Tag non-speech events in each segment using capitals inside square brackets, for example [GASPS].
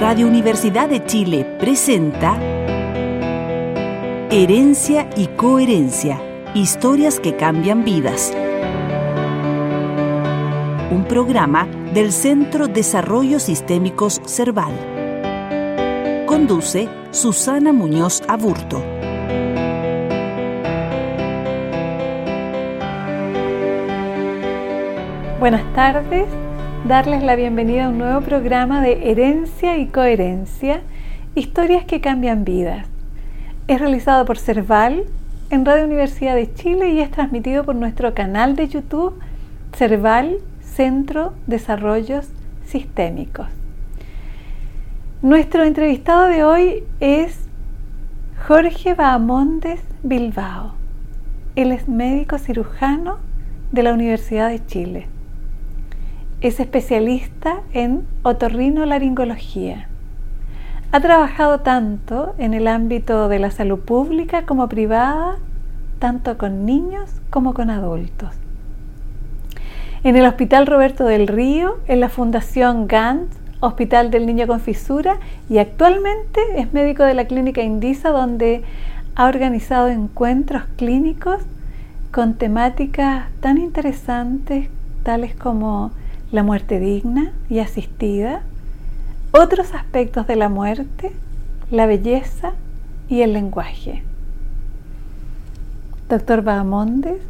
Radio Universidad de Chile presenta Herencia y Coherencia, historias que cambian vidas. Un programa del Centro Desarrollo Sistémicos Cerval. Conduce Susana Muñoz Aburto. Buenas tardes, darles la bienvenida a un nuevo programa de Herencia y Coherencia, historias que cambian vidas. Es realizado por Cerval en Radio Universidad de Chile y es transmitido por nuestro canal de YouTube Cerval Centro Desarrollos Sistémicos. Nuestro entrevistado de hoy es Jorge Bahamondes Bilbao. Él es médico cirujano de la Universidad de Chile. Es especialista en otorrinolaringología. Ha trabajado tanto en el ámbito de la salud pública como privada, tanto con niños como con adultos. En el Hospital Roberto del Río, en la Fundación Gantz, Hospital del Niño con Fisura, y actualmente es médico de la Clínica Indisa, donde ha organizado encuentros clínicos con temáticas tan interesantes, tales como la muerte digna y asistida, otros aspectos de la muerte, la belleza y el lenguaje. Doctor Bahamondes,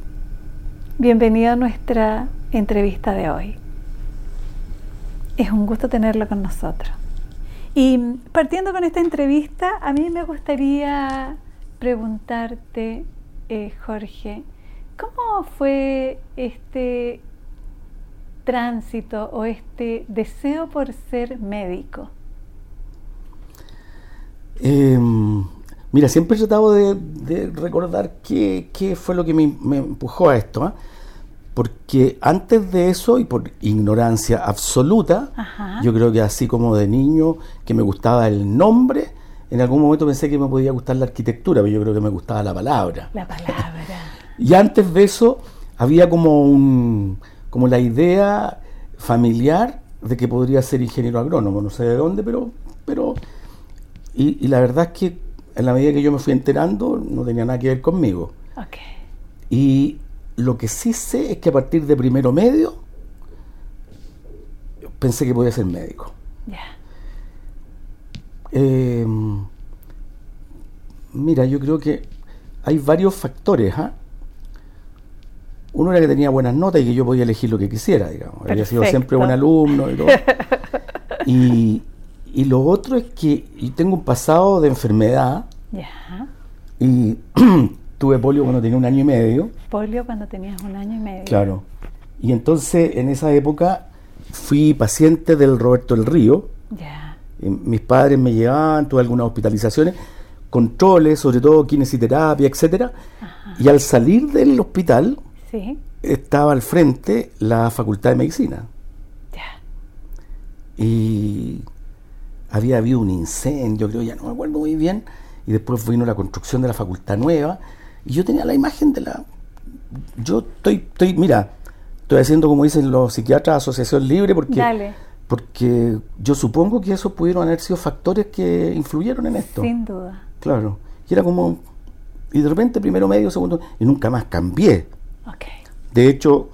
bienvenido a nuestra entrevista de hoy. Es un gusto tenerlo con nosotros. Y partiendo con esta entrevista, a mí me gustaría preguntarte, eh, Jorge, ¿cómo fue este tránsito o este deseo por ser médico? Em, mira, siempre he tratado de, recordar qué, fue lo que me, empujó a esto. ¿ah? Porque antes de eso, y por ignorancia absoluta, yo creo que así como de niño, que me gustaba el nombre, en algún momento pensé que me podía gustar la arquitectura, pero yo creo que me gustaba la palabra. La palabra. [LAUGHS] y antes de eso, había como un como la idea familiar de que podría ser ingeniero agrónomo, no sé de dónde, pero... pero y, la verdad es que en la medida que yo me fui enterando, no tenía nada que ver conmigo. Y lo que sí sé es que a partir de primero medio, pensé que podía ser médico. Em, mira, yo creo que hay varios factores. ¿ah? Uno era que tenía buenas notas y que yo podía elegir lo que quisiera, digamos. Había sido siempre buen alumno y todo. [LAUGHS] y, lo otro es que yo tengo un pasado de enfermedad. Y [CLEARS THROAT] tuve polio cuando tenía un año y medio. Polio cuando tenías un año y medio. Claro. Y entonces en esa época fui paciente del Roberto del Río. mis padres me llevaban, tuve algunas hospitalizaciones, controles, sobre todo kinesiterapia, etcétera. Y al salir del hospital, estaba al frente la Facultad de Medicina. Y había habido un incendio, creo, ya no me acuerdo muy bien, y después vino la construcción de la facultad nueva, y yo tenía la imagen de la... Yo estoy, estoy mira, estoy haciendo como dicen los psiquiatras, asociación libre, porque, porque yo supongo que esos pudieron haber sido factores que influyeron en esto. Sin duda. Claro. Y era como... Y de repente, primero medio, segundo, y nunca más cambié. De hecho,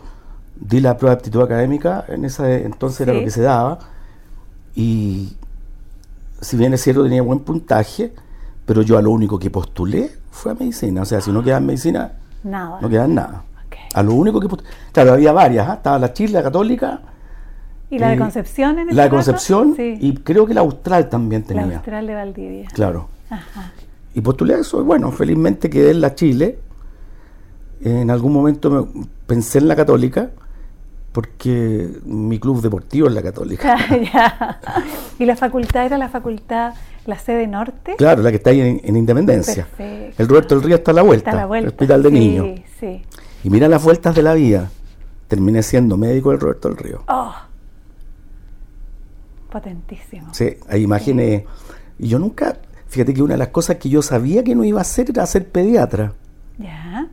di la prueba de aptitud académica, en ese entonces era lo que se daba, y si bien es cierto tenía buen puntaje, pero yo a lo único que postulé fue a medicina. O sea, si no quedaba en medicina, nada. no quedaba nada. A lo único que postulé. Claro, había varias, ¿ah? estaba la Chile, la Católica. ¿Y la de Concepción en La de Concepción y creo que la Austral también tenía. La Austral de Valdivia. Claro. Y postulé eso, y bueno, felizmente quedé en la Chile en algún momento me, pensé en la católica porque mi club deportivo es la católica. [LAUGHS] ¿Y la facultad era la facultad, la sede norte? Claro, la que está ahí en, Independencia. El Roberto del Río está a la vuelta, el hospital de niños. Y mira las vueltas de la vida. Terminé siendo médico del Roberto del Río. Oh, potentísimo. Sí, hay imágenes. Y yo nunca, fíjate que una de las cosas que yo sabía que no iba a hacer era ser pediatra. Ya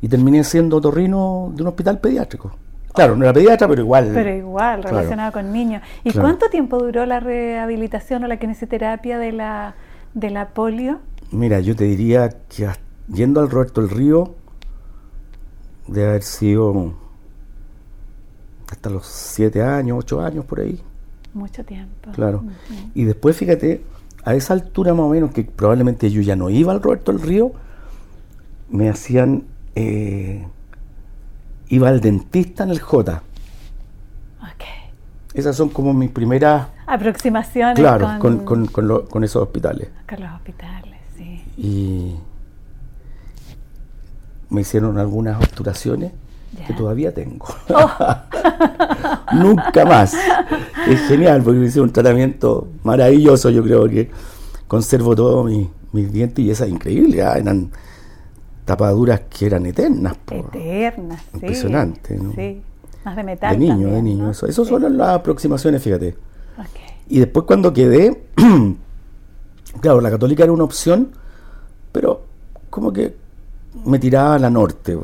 y terminé siendo otorrino de un hospital pediátrico. Claro, no era pediatra, pero igual. Pero igual, relacionado con niños. ¿Y cuánto tiempo duró la rehabilitación o la kinesioterapia de la, de la polio? Mira, yo te diría que yendo al Roberto del Río, debe haber sido hasta los siete años, ocho años por ahí. Mucho tiempo. Claro. Y después, fíjate, a esa altura más o menos, que probablemente yo ya no iba al Roberto del Río, me hacían. Eh, iba al dentista en el J. Ok. Esas son como mis primeras. Aproximaciones. Claro, con, con, con, esos hospitales. Con los hospitales, sí. Y me hicieron algunas obturaciones que todavía tengo. Oh. [LAUGHS] Nunca más. Es genial porque me hicieron un tratamiento maravilloso. Yo creo que conservo todos mis, mis dientes y esa es increíble. ¿ah? Eran tapaduras que eran eternas. Eternas, Impresionante. Sí, más de metal. De niño, de niño. Eso, Esas son las aproximaciones, fíjate. Y después cuando quedé, [CLEARS THROAT] claro, la católica era una opción, pero como que me tiraba a la norte.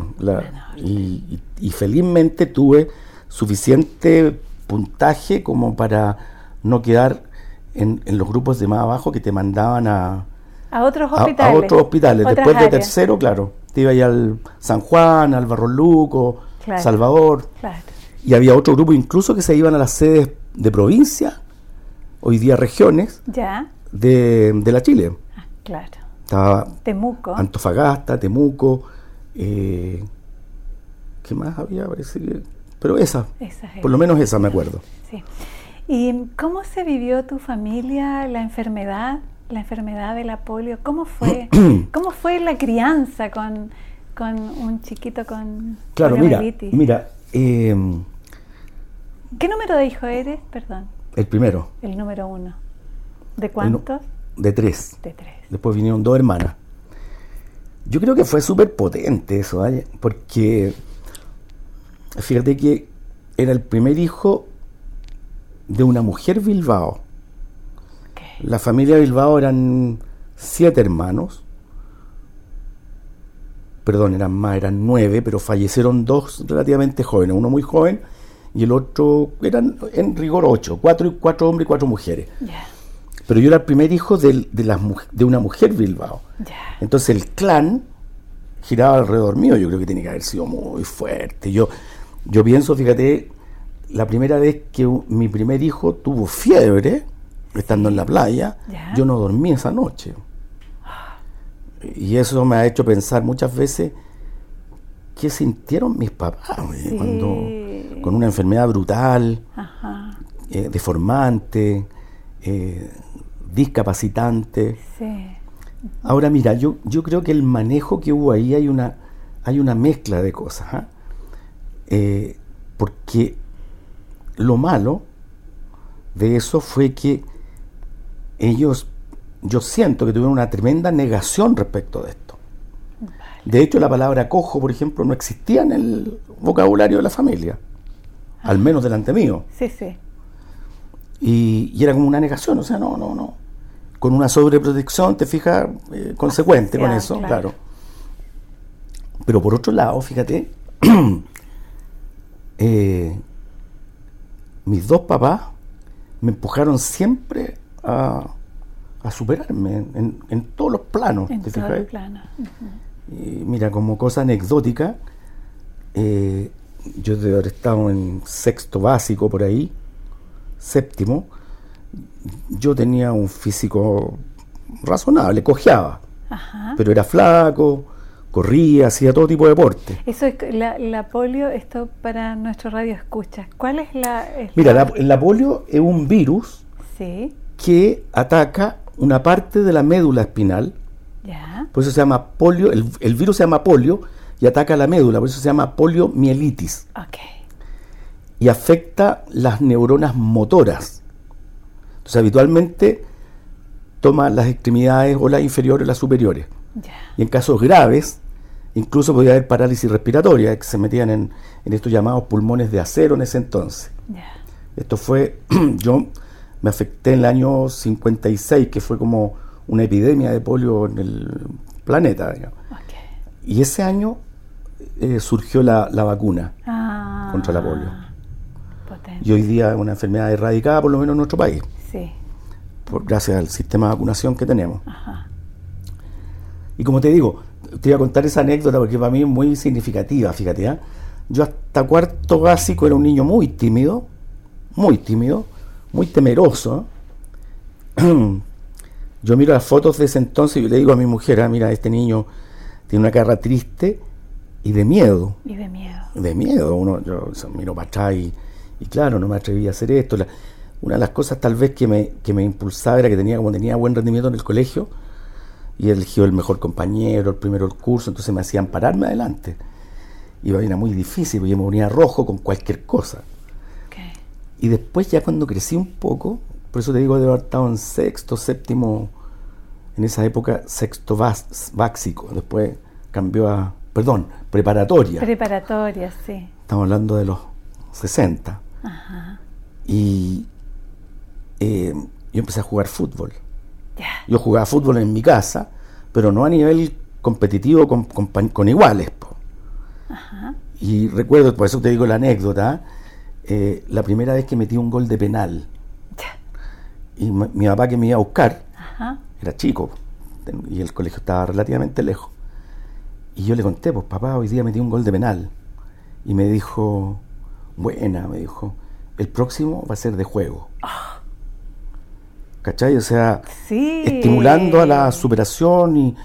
Y, felizmente tuve suficiente puntaje como para no quedar en, los grupos de más abajo que te mandaban a, a otros hospitales. A, otros hospitales. Después de tercero, claro. Te iba a al San Juan, al Barro Luco, Salvador. Y había otro grupo incluso que se iban a las sedes de provincia, hoy día regiones, ya. De, de la Chile. Ah, claro. Estaba Temuco. Antofagasta, Temuco. Eh, ¿Qué más había? pero esa, por lo menos esa me acuerdo. Sí. ¿Y cómo se vivió tu familia la enfermedad, la enfermedad de la polio? ¿Cómo fue, [CLEARS THROAT] cómo fue la crianza con, un chiquito con Claro, mira, mira. Em, ¿Qué número de hijo eres? Perdón. El primero. El número uno. ¿De cuántos? De tres. De tres. Después vinieron dos hermanas. Yo creo que fue súper potente eso, porque fíjate que era el primer hijo de una mujer Bilbao. La familia Bilbao eran siete hermanos. Perdón, eran más, eran nueve, pero fallecieron dos relativamente jóvenes, uno muy joven y el otro eran en rigor ocho, cuatro, cuatro hombres y cuatro mujeres. Pero yo era el primer hijo de, de, de una mujer Bilbao. Entonces el clan giraba alrededor mío, yo creo que tiene que haber sido muy fuerte. Yo, yo pienso, fíjate, la primera vez que mi primer hijo tuvo fiebre, estando en la playa, yo no dormí esa noche. Y eso me ha hecho pensar muchas veces qué sintieron mis papás cuando con una enfermedad brutal, eh, deformante, eh, discapacitante. Ahora mira, yo, yo creo que el manejo que hubo ahí hay una, hay una mezcla de cosas. ¿ah? Eh, porque lo malo de eso fue que ellos, yo siento que tuvieron una tremenda negación respecto de esto. De hecho, la palabra cojo, por ejemplo, no existía en el vocabulario de la familia, al menos delante mío. Sí, sí. Y, era como una negación, o sea, no, no, no. Con una sobreprotección, te fijas, eh, consecuente con eso, claro. Pero por otro lado, fíjate, [CLEARS THROAT] eh, mis dos papás me empujaron siempre a, superarme en, todos los planos. En todos los planos. y mira, como cosa anecdótica, eh, yo de haber estado en sexto básico por ahí, séptimo, yo tenía un físico razonable, cojeaba, pero era flaco, corría, hacía todo tipo de deporte. Eso es la, polio, esto para nuestro radio escucha. ¿Cuál es la...? Mira, la, polio es un virus que ataca una parte de la médula espinal. Por eso se llama polio, el, virus se llama polio y ataca la médula, por eso se llama poliomielitis. Okay. Y afecta las neuronas motoras. Entonces habitualmente toma las extremidades o las inferiores o las superiores. Y en casos graves Incluso podía haber parálisis respiratoria, que se metían en, estos llamados pulmones de acero en ese entonces. Esto fue, [CLEARS THROAT] yo me afecté en el año 56, que fue como una epidemia de polio en el planeta. Y ese año eh, surgió la, vacuna. Ah. contra la polio. Y hoy día es una enfermedad erradicada, por lo menos en nuestro país. Sí. Por, gracias al sistema de vacunación que tenemos. Y como te digo, te voy a contar esa anécdota porque para mí es muy significativa, fíjate. ¿eh? Yo hasta cuarto básico era un niño muy tímido, muy tímido, muy temeroso. [CLEARS THROAT] Yo miro las fotos de ese entonces y le digo a mi mujer, ah, mira, este niño tiene una cara triste y de miedo. Y de miedo. De miedo. Uno, yo miro para atrás y, claro, no me atreví a hacer esto. una de las cosas tal vez que me, que me impulsaba era que tenía, como tenía buen rendimiento en el colegio, y eligió el mejor compañero, el primero el curso, entonces me hacían pararme adelante. Y era muy difícil, porque yo me ponía rojo con cualquier cosa. Y después ya cuando crecí un poco, por eso te digo, de haber estado en sexto, séptimo, en esa época sexto básico, después cambió a, perdón, preparatoria. Preparatoria, sí. Estamos hablando de los 60. Ajá. Y eh, yo empecé a jugar fútbol. Yo jugaba fútbol en mi casa, pero no a nivel competitivo con, con, iguales. Ajá. Y recuerdo, por eso te digo la anécdota, eh, la primera vez que metí un gol de penal. Y mi papá que me iba a buscar, era chico, y el colegio estaba relativamente lejos. Y yo le conté, pues papá, hoy día metí un gol de penal. Y me dijo, buena, me dijo, el próximo va a ser de juego. Ah. ¿Cachai? O sea, estimulando a la superación y,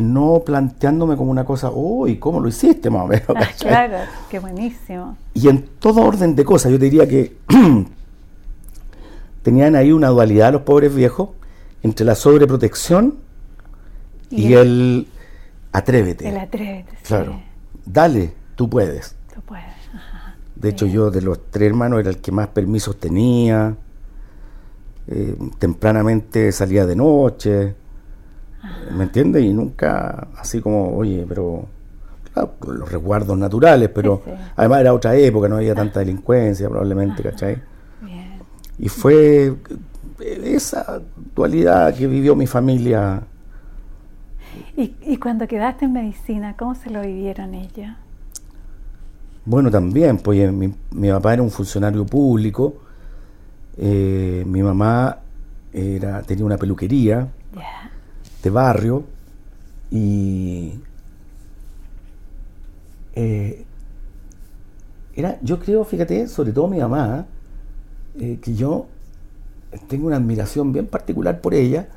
no planteándome como una cosa, uy, ¿cómo lo hiciste más o menos? Ah, claro, qué buenísimo. Y en todo orden de cosas, yo te diría que [CLEARS THROAT] tenían ahí una dualidad los pobres viejos entre la sobreprotección y, el, atrévete. El atrévete, Claro, dale, tú puedes. Tú puedes. De hecho, yo de los tres hermanos era el que más permisos tenía eh, tempranamente salía de noche, ¿me entiendes? Y nunca así como, oye, pero los resguardos naturales, pero además era otra época, no había tanta delincuencia probablemente, ¿cachai? Y fue esa dualidad que vivió mi familia. ¿Y, y cuando quedaste en medicina, cómo se lo vivieron ellos? Bueno, también, pues mi, mi papá era un funcionario público, eh, mi mamá era, tenía una peluquería de barrio y eh, era, yo creo, fíjate, sobre todo mi mamá, eh, que yo tengo una admiración bien particular por ella,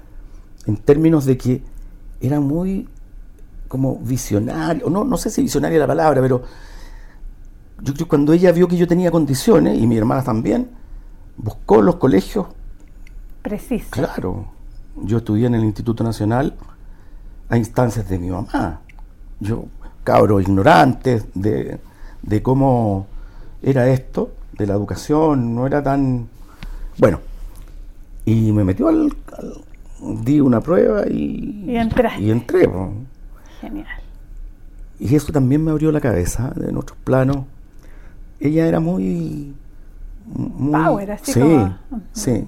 en términos de que era muy como visionario, no, no sé si visionaria la palabra, pero yo creo que cuando ella vio que yo tenía condiciones, y mi hermana también, buscó los colegios. Preciso. Claro. Yo estudié en el Instituto Nacional a instancias de mi mamá. Yo, cabro ignorante de, de cómo era esto, de la educación, no era tan... Bueno, y me metió al... di una prueba y... Y entré. Y entré. Genial. Y eso también me abrió la cabeza de nuestros planos. Ella era muy power, así sí, Sí.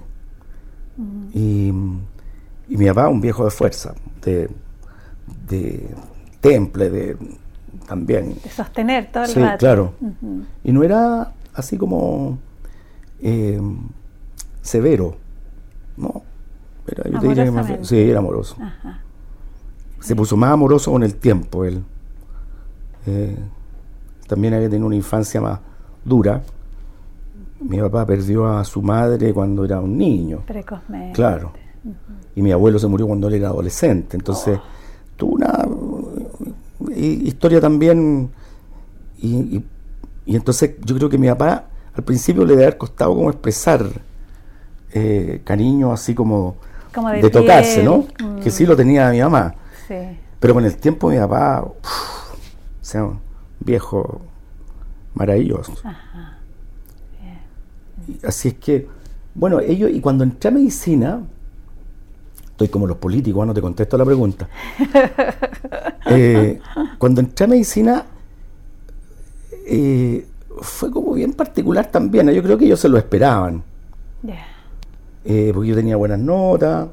y, mi papá, un viejo de fuerza, de, de temple, de también. De sostener todo el sí, claro. Y no era así como eh, severo, ¿no? Era, yo diría que más, sí, era amoroso. Se puso más amoroso con el tiempo él. Eh, también había tenido una infancia más dura mi papá perdió a su madre cuando era un niño. Precozmente. Claro. Y mi abuelo se murió cuando él era adolescente. Entonces, tuvo una historia también. Y, entonces yo creo que mi papá al principio le debe haber costado como expresar eh, cariño así como, de, tocarse, ¿no? Que mm. sí lo tenía mi mamá. Sí. Pero con el tiempo mi papá, o sea, un viejo maravilloso. Ajá. Así es que, bueno, ellos, y cuando entré a medicina, estoy como los políticos, no te contesto la pregunta. [LAUGHS] Eh, cuando entré a medicina, eh, fue como bien particular también. Yo creo que ellos se lo esperaban. Eh, porque yo tenía buenas notas.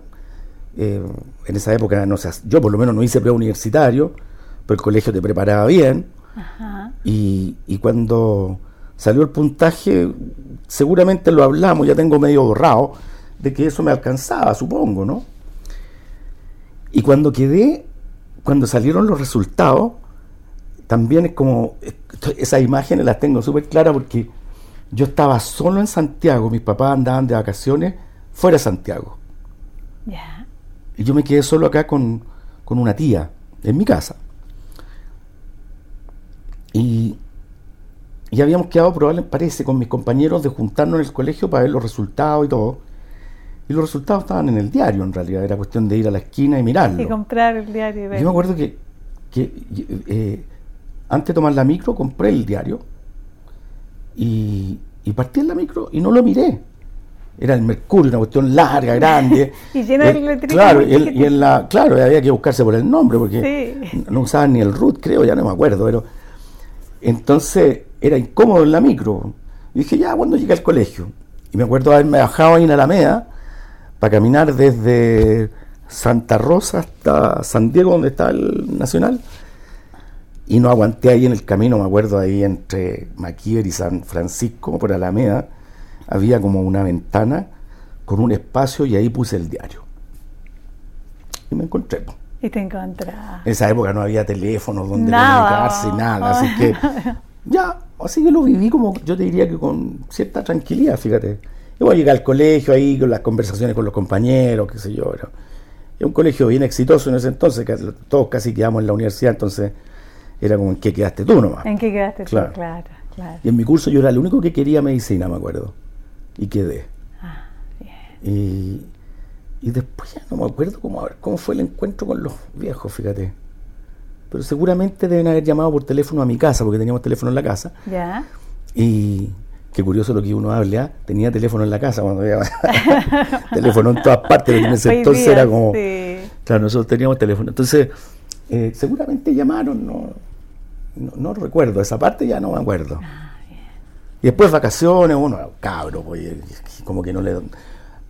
en esa época, no sé, yo por lo menos no hice preuniversitario, pero el colegio te preparaba bien. Y, y cuando salió el puntaje, seguramente lo hablamos, ya tengo medio borrado, de que eso me alcanzaba, supongo, ¿no? Y cuando quedé, cuando salieron los resultados, también es como, esas imágenes las tengo súper claras porque yo estaba solo en Santiago, mis papás andaban de vacaciones fuera de Santiago. Y yo me quedé solo acá con, con una tía, en mi casa. Y, y habíamos quedado, probablemente, parece, con mis compañeros de juntarnos en el colegio para ver los resultados y todo. Y los resultados estaban en el diario, en realidad. Era cuestión de ir a la esquina y mirarlo. Y comprar el diario. Y Yo me acuerdo que, que eh, antes de tomar la micro, compré el diario y, y partí en la micro y no lo miré. Era el Mercurio, una cuestión larga, grande. [LAUGHS] y llena de letritas. Claro, y, y, en la, claro, había que buscarse por el nombre, porque no usaban ni el root, creo, ya no me acuerdo, pero entonces era incómodo en la micro. Y dije, ya, cuando llegué al colegio? Y me acuerdo haberme bajado ahí en Alameda para caminar desde Santa Rosa hasta San Diego, donde está el Nacional. Y no aguanté ahí en el camino, me acuerdo ahí entre Maquier y San Francisco, por Alameda, había como una ventana con un espacio y ahí puse el diario. Y me encontré. Y te encontraste. En esa época no había teléfonos donde comunicarse, nada, así que [LAUGHS] ya, así que lo viví como, yo te diría que con cierta tranquilidad, fíjate. Yo llegué al colegio ahí con las conversaciones con los compañeros, qué sé yo. Era, un colegio bien exitoso en ese entonces, que todos casi quedamos en la universidad, entonces era como en qué quedaste tú nomás. En qué quedaste claro. tú, claro, claro. Y en mi curso yo era el único que quería medicina, me acuerdo. Y quedé. Ah, bien. Y, y después ya no me acuerdo cómo, cómo fue el encuentro con los viejos, fíjate. Pero seguramente deben haber llamado por teléfono a mi casa, porque teníamos teléfono en la casa. Ya. Y qué curioso lo que uno habla, tenía teléfono en la casa cuando había [LAUGHS] teléfono en todas partes, en ese entonces día, era como... sí. Claro, nosotros teníamos teléfono. Entonces, eh, seguramente llamaron, no, no, no recuerdo, esa parte ya no me acuerdo. Ah, bien. Y después vacaciones, uno, cabro, pues, como que no le...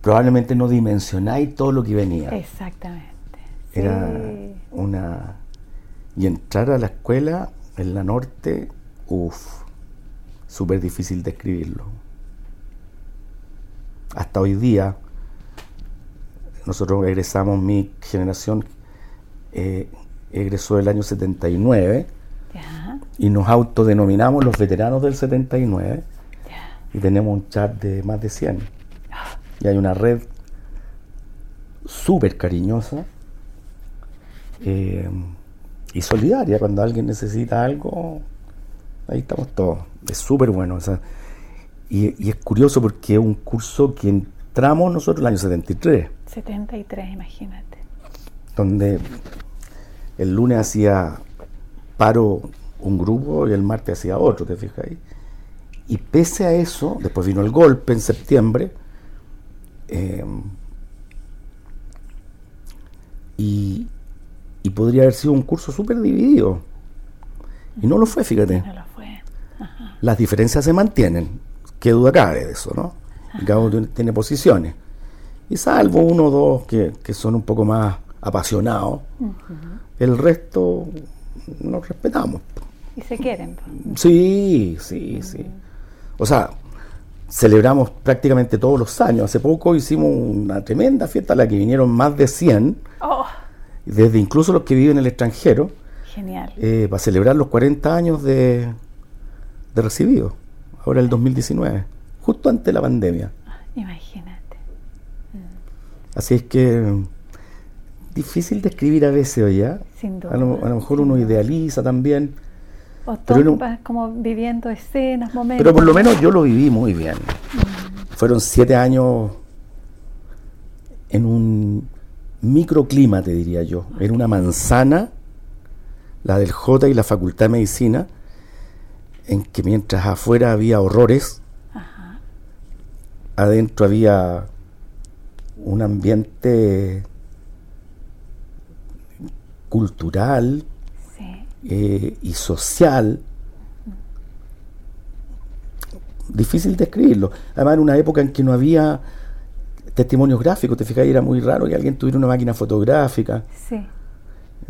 Probablemente no dimensionáis todo lo que venía. Exactamente. Era Sí. una... Y entrar a la escuela en la norte, uff, súper difícil de escribirlo. Hasta hoy día, nosotros egresamos, mi generación eh, egresó el año 79 Ya, y nos autodenominamos los veteranos del 79 ya. y tenemos un chat de más de 100. Y hay una red súper cariñosa eh, y solidaria. Cuando alguien necesita algo, ahí estamos todos. Es súper bueno. o sea, y, y es curioso porque es un curso que entramos nosotros el año 73, 73, imagínate. donde el lunes hacía paro un grupo y el martes hacía otro, ¿te fijas ahí? Y pese a eso, después vino el golpe en septiembre, eh, y, y podría haber sido un curso súper dividido. Y no lo fue, fíjate. No lo fue. Las diferencias se mantienen. Qué duda cabe de eso, ¿no? Y cada uno tiene, posiciones. Y salvo uno o dos que, que son un poco más apasionados, el resto nos respetamos. Y se quieren. pues. Sí, sí, sí. O sea, celebramos prácticamente todos los años. Hace poco hicimos una tremenda fiesta a la que vinieron más de 100, Oh, desde incluso los que viven en el extranjero, genial. eh, para celebrar los 40 años de, de recibido, ahora el 2019, justo antes de la pandemia. Imagínate. Así es que mm, difícil de escribir a veces, oye. Sin duda. A lo, a lo mejor uno idealiza también, O Pero como viviendo escenas, momentos. pero por lo menos yo lo viví muy bien. Fueron siete años en un microclima, te diría yo, en una manzana, la del J y la Facultad de Medicina, en que mientras afuera había horrores, Ajá. adentro había un ambiente cultural Sí. eh, y social difícil de escribirlo. Además, en una época en que no había testimonios gráficos, te fijas, era muy raro que alguien tuviera una máquina fotográfica. Sí.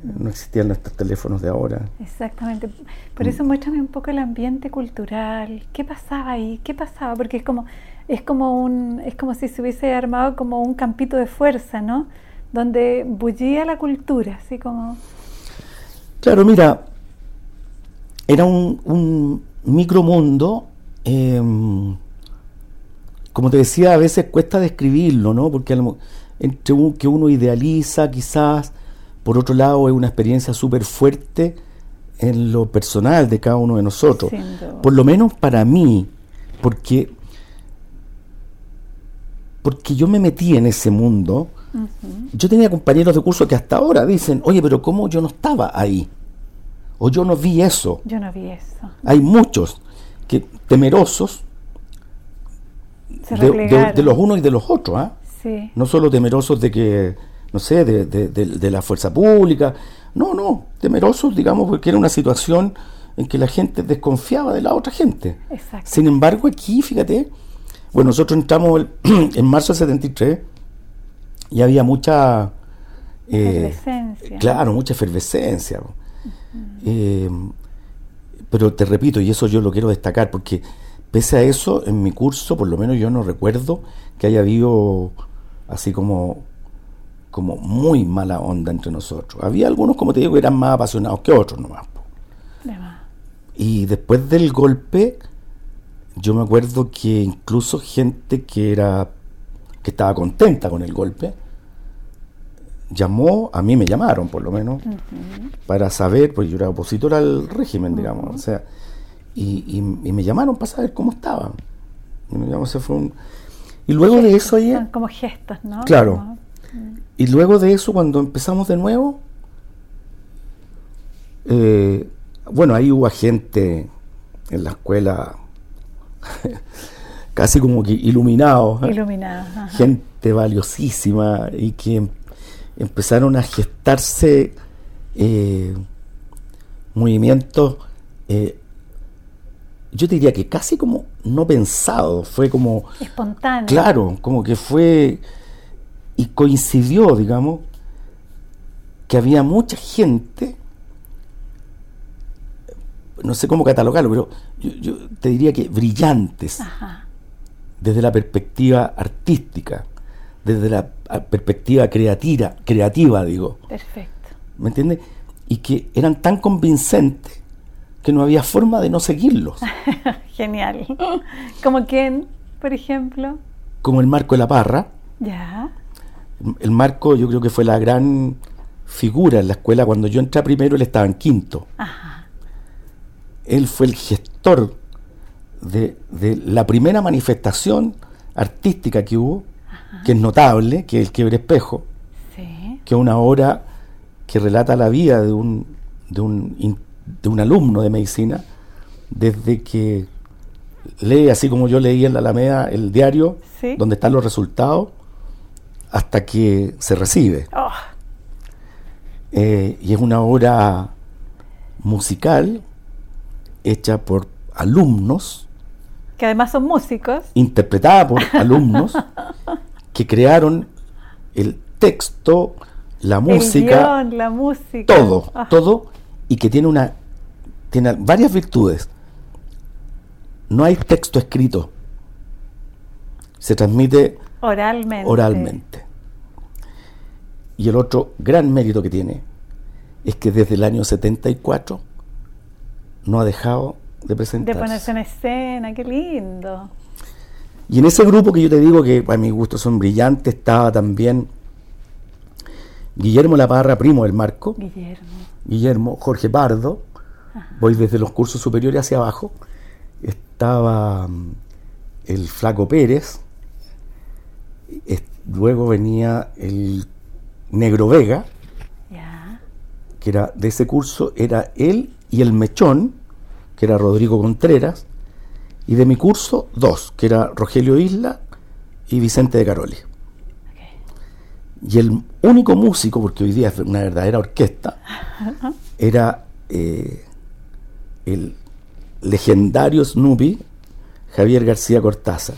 No existían estos teléfonos de ahora. Exactamente. Por eso muéstrame un poco el ambiente cultural. ¿Qué pasaba ahí? ¿Qué pasaba? Porque es como, es como un, es como si se hubiese armado como un campito de fuerza, ¿no? Donde bullía la cultura, así como. Claro, mira, era un, un micromundo. Em, como te decía, a veces cuesta describirlo, ¿no? Porque entre que uno idealiza quizás por otro lado, es una experiencia súper fuerte en lo personal de cada uno de nosotros. Por lo menos para mí, porque, porque yo me metí en ese mundo. Yo tenía compañeros de curso que hasta ahora dicen, oye, pero ¿cómo yo no estaba ahí? O yo no vi eso. Yo no vi eso. Hay muchos que temerosos de, los unos y de los otros. ¿ah? No solo temerosos de que no sé, de, de, la fuerza pública. No, no, temerosos, digamos, porque era una situación en que la gente desconfiaba de la otra gente. Sin embargo, aquí, fíjate, bueno, nosotros entramos [CLEARS THROAT] en marzo del 73 y había mucha... Eh, efervescencia. Claro, mucha efervescencia. Eh, pero te repito, y eso yo lo quiero destacar, porque pese a eso, en mi curso, por lo menos yo no recuerdo que haya habido así como como muy mala onda entre nosotros. Había algunos, como te digo, que eran más apasionados que otros nomás. Y después del golpe, yo me acuerdo que incluso gente que era que estaba contenta con el golpe, llamó, a mí me llamaron por lo menos, para saber, pues yo era opositor al régimen, digamos, o sea, y, me llamaron para saber cómo estaba. Y, fue un, y luego de eso ya... como gestos, ¿no? Claro. Y luego de eso, cuando empezamos de nuevo, eh, bueno, ahí hubo gente en la escuela [LAUGHS] casi como que iluminado, ¿eh? iluminado gente valiosísima y que em, empezaron a gestarse eh, movimientos, yo diría que casi como no pensado, fue como... Espontáneo. Claro, como que fue y coincidió, digamos, que había mucha gente, no sé cómo catalogarlo, pero yo, te diría que brillantes, desde la perspectiva artística, desde la perspectiva creativa, creativa digo. Perfecto. ¿Me entiendes? Y que eran tan convincentes que no había forma de no seguirlos. [LAUGHS] Genial. ¿Como quién, por ejemplo? Como el Marco de la Parra. Ya el Marco yo creo que fue la gran figura en la escuela. Cuando yo entré primero, él estaba en quinto. Él fue el gestor de, la primera manifestación artística que hubo, que es notable, que es el quiebre espejo, que es una obra que relata la vida de un, de un, de un alumno de medicina desde que lee, así como yo leí en la Alameda, el diario, donde están los resultados, hasta que se recibe. Oh. Eh, y es una obra musical hecha por alumnos. Que además son músicos. Interpretada por [LAUGHS] alumnos que crearon el texto, la música. la música. Todo, ah. todo. Y que tiene una. Tiene varias virtudes. No hay texto escrito. Se transmite Oralmente. Oralmente. Y el otro gran mérito que tiene es que desde el año 74 no ha dejado de presentarse. De ponerse en escena, qué lindo. Y en ese grupo que yo te digo que a mi gusto son brillantes, estaba también Guillermo Laparra, primo del Marco. Guillermo. Guillermo, Jorge Pardo. Voy desde los cursos superiores hacia abajo. Estaba mm, el Flaco Pérez, luego venía el Negro Vega, que era de ese curso, era él y el Mechón, que era Rodrigo Contreras, y de mi curso dos, que era Rogelio Isla y Vicente de Caroli. Y el único músico, porque hoy día es una verdadera orquesta, [LAUGHS] era eh, el legendario Snoopy Javier García Cortázar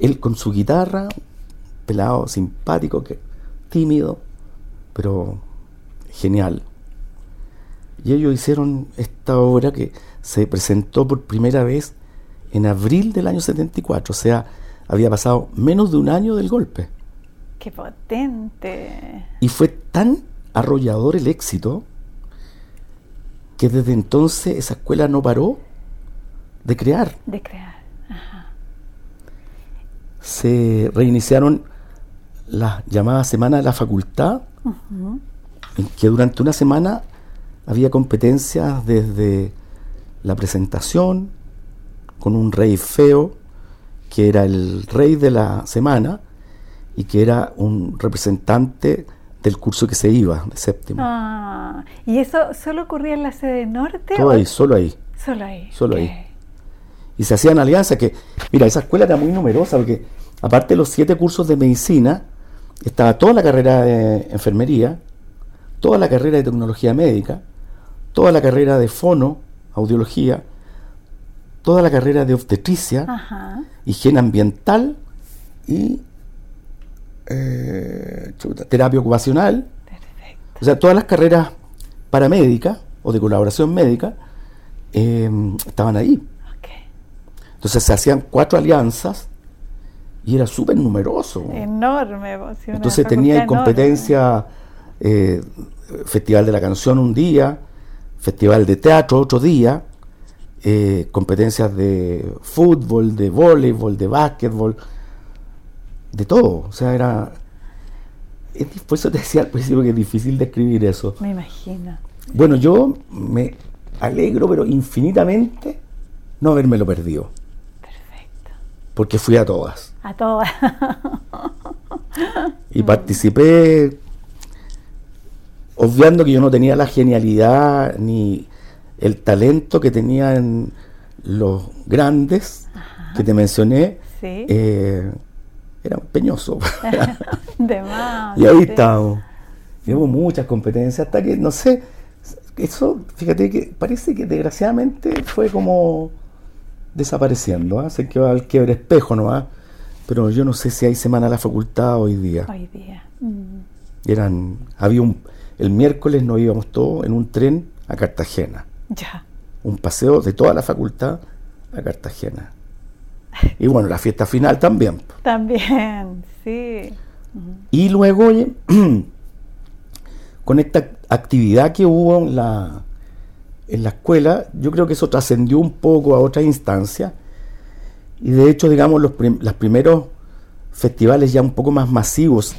él con su guitarra, pelado, simpático, que, tímido, pero genial. Y ellos hicieron esta obra que se presentó por primera vez en abril del año 74, o sea, había pasado menos de un año del golpe. ¡Qué potente! Y fue tan arrollador el éxito que desde entonces esa escuela no paró de crear. De crear. Ajá. Se reiniciaron las llamadas Semanas de la Facultad, en que durante una semana había competencias desde la presentación con un rey feo, que era el rey de la semana y que era un representante del curso que se iba, de séptimo. Ah, ¿Y eso solo ocurría en la sede norte? Todo ahí, solo ahí. Solo ahí. Solo ahí. Y se hacían alianzas que, mira, esa escuela era muy numerosa porque aparte de los siete cursos de medicina, estaba toda la carrera de enfermería, toda la carrera de tecnología médica, toda la carrera de fono, audiología, toda la carrera de obstetricia, higiene ambiental y eh, terapia ocupacional. O sea, todas las carreras paramédicas o de colaboración médica em, estaban ahí. Entonces se hacían cuatro alianzas y era súper numeroso. Enorme. Entonces tenía competencia, eh, Festival de la Canción un día, Festival de Teatro otro día, eh, competencias de fútbol, de voleibol, de básquetbol, de todo. O sea, era. por eso te decía al principio que es difícil describir eso. Me imagino. Bueno, yo me alegro, pero infinitamente, no lo perdido. Porque fui a todas. A todas. [LAUGHS] y participé, obviando que yo no tenía la genialidad ni el talento que tenían los grandes que te mencioné, eh, era peñoso. [LAUGHS] de más, y ahí estamos. Y hubo muchas competencias hasta que, no sé, eso, fíjate que parece que desgraciadamente fue como desapareciendo. ¿eh? Se quedó al quiebre espejo nomás. Pero yo no sé si hay semana a la facultad hoy día. Hoy día. Mm. Eran, había un, el miércoles nos íbamos todos en un tren a Cartagena. Ya. Un paseo de toda la facultad a Cartagena. Y bueno, la fiesta final también. También, sí. Y luego, [CLEARS THROAT] con esta actividad que hubo en la, en la escuela, yo creo que eso trascendió un poco a otra instancia. Y de hecho, digamos, los, los primeros festivales ya un poco más masivos,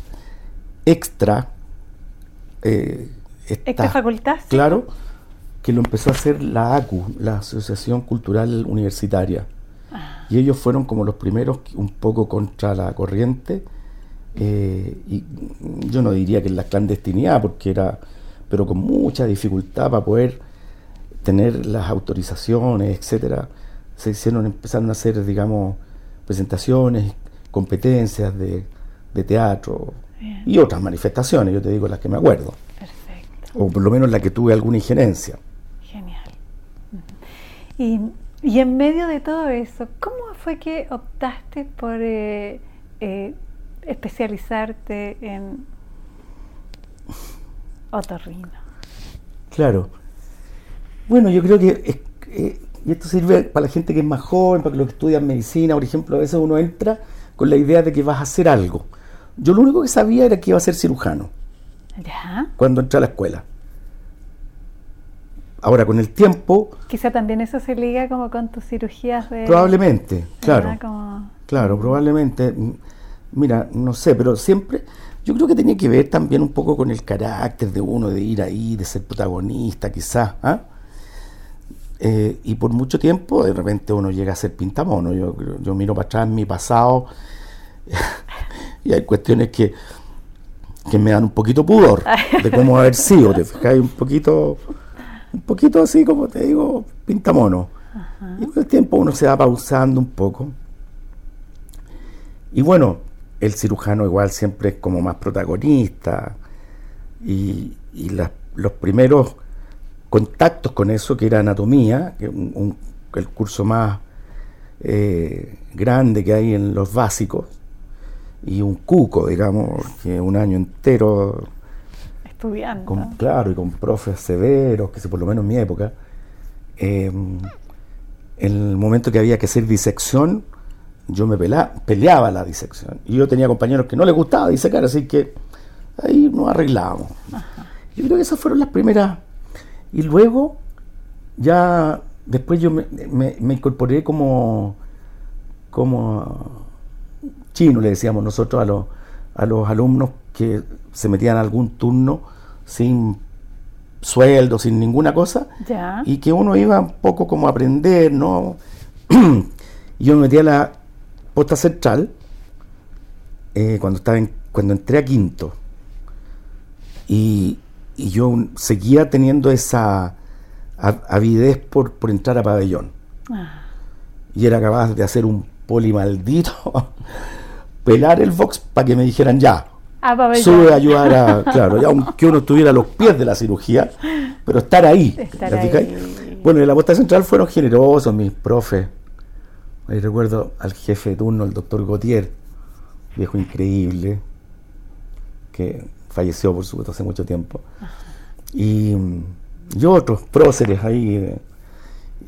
extra. Eh, esta, facultad? Claro que lo empezó a hacer la ACU, la Asociación Cultural Universitaria. Ah. Y ellos fueron como los primeros un poco contra la corriente. Eh, y yo no diría que en la clandestinidad, porque era, pero con mucha dificultad para poder tener las autorizaciones, etcétera. Se hicieron, empezaron a hacer, digamos, presentaciones, competencias de, teatro y otras manifestaciones, yo te digo las que me acuerdo. Perfecto. O por lo menos las que tuve alguna injerencia. Y, en medio de todo eso, ¿cómo fue que optaste por eh, eh, especializarte en otorrino? Claro. Bueno, yo creo que, eh, y esto sirve para la gente que es más joven, para los que estudian medicina, por ejemplo, a veces uno entra con la idea de que vas a hacer algo. Yo lo único que sabía era que iba a ser cirujano. ¿Ya? Cuando entré a la escuela. Ahora, con el tiempo... Quizá también eso se liga como con tus cirugías de... Probablemente, claro. Claro, probablemente. Mira, no sé, pero siempre... Yo creo que tenía que ver también un poco con el carácter de uno, de ir ahí, de ser protagonista, quizás. ¿ah? Eh, y por mucho tiempo, de repente uno llega a ser pintamono. Yo, yo miro para atrás mi pasado [LAUGHS] y hay cuestiones que, que me dan un poquito pudor de cómo haber sido, ¿te fijas? Un poquito un poquito así como te digo, pintamono. Y con el tiempo uno se va pausando un poco. Y bueno, el cirujano igual siempre es como más protagonista. Y, los primeros contactos con eso, que era anatomía, que un, el curso más eh, grande que hay en los básicos, y un cuco, digamos, que un año entero Estudiando. claro, y con profes severos, que por lo menos en mi época. Em, en el momento que había que hacer disección, yo me peleaba la disección. Y yo tenía compañeros que no les gustaba disecar, así que ahí nos arreglábamos. Yo creo que esas fueron las primeras. Y luego, ya después yo me, incorporé como, como chino, le decíamos nosotros a los, a los alumnos que se metían a algún turno sin sueldo, sin ninguna cosa, y que uno iba un poco como a aprender, ¿no? [CLEARS THROAT] yo me metí a la posta central eh, cuando estaba cuando entré a quinto y, yo seguía teniendo esa avidez por, por entrar a pabellón. Ah. y era capaz de hacer un poli maldito [LAUGHS] pelar el box para que me dijeran ya sube a ayudar a claro ya aunque uno estuviera a los pies de la cirugía pero estar ahí, bueno y la posta central fueron generosos mis profes. Ahí recuerdo al jefe de turno, el doctor Gautier, viejo increíble, que falleció por supuesto hace mucho tiempo. Y, otros próceres ahí, eh,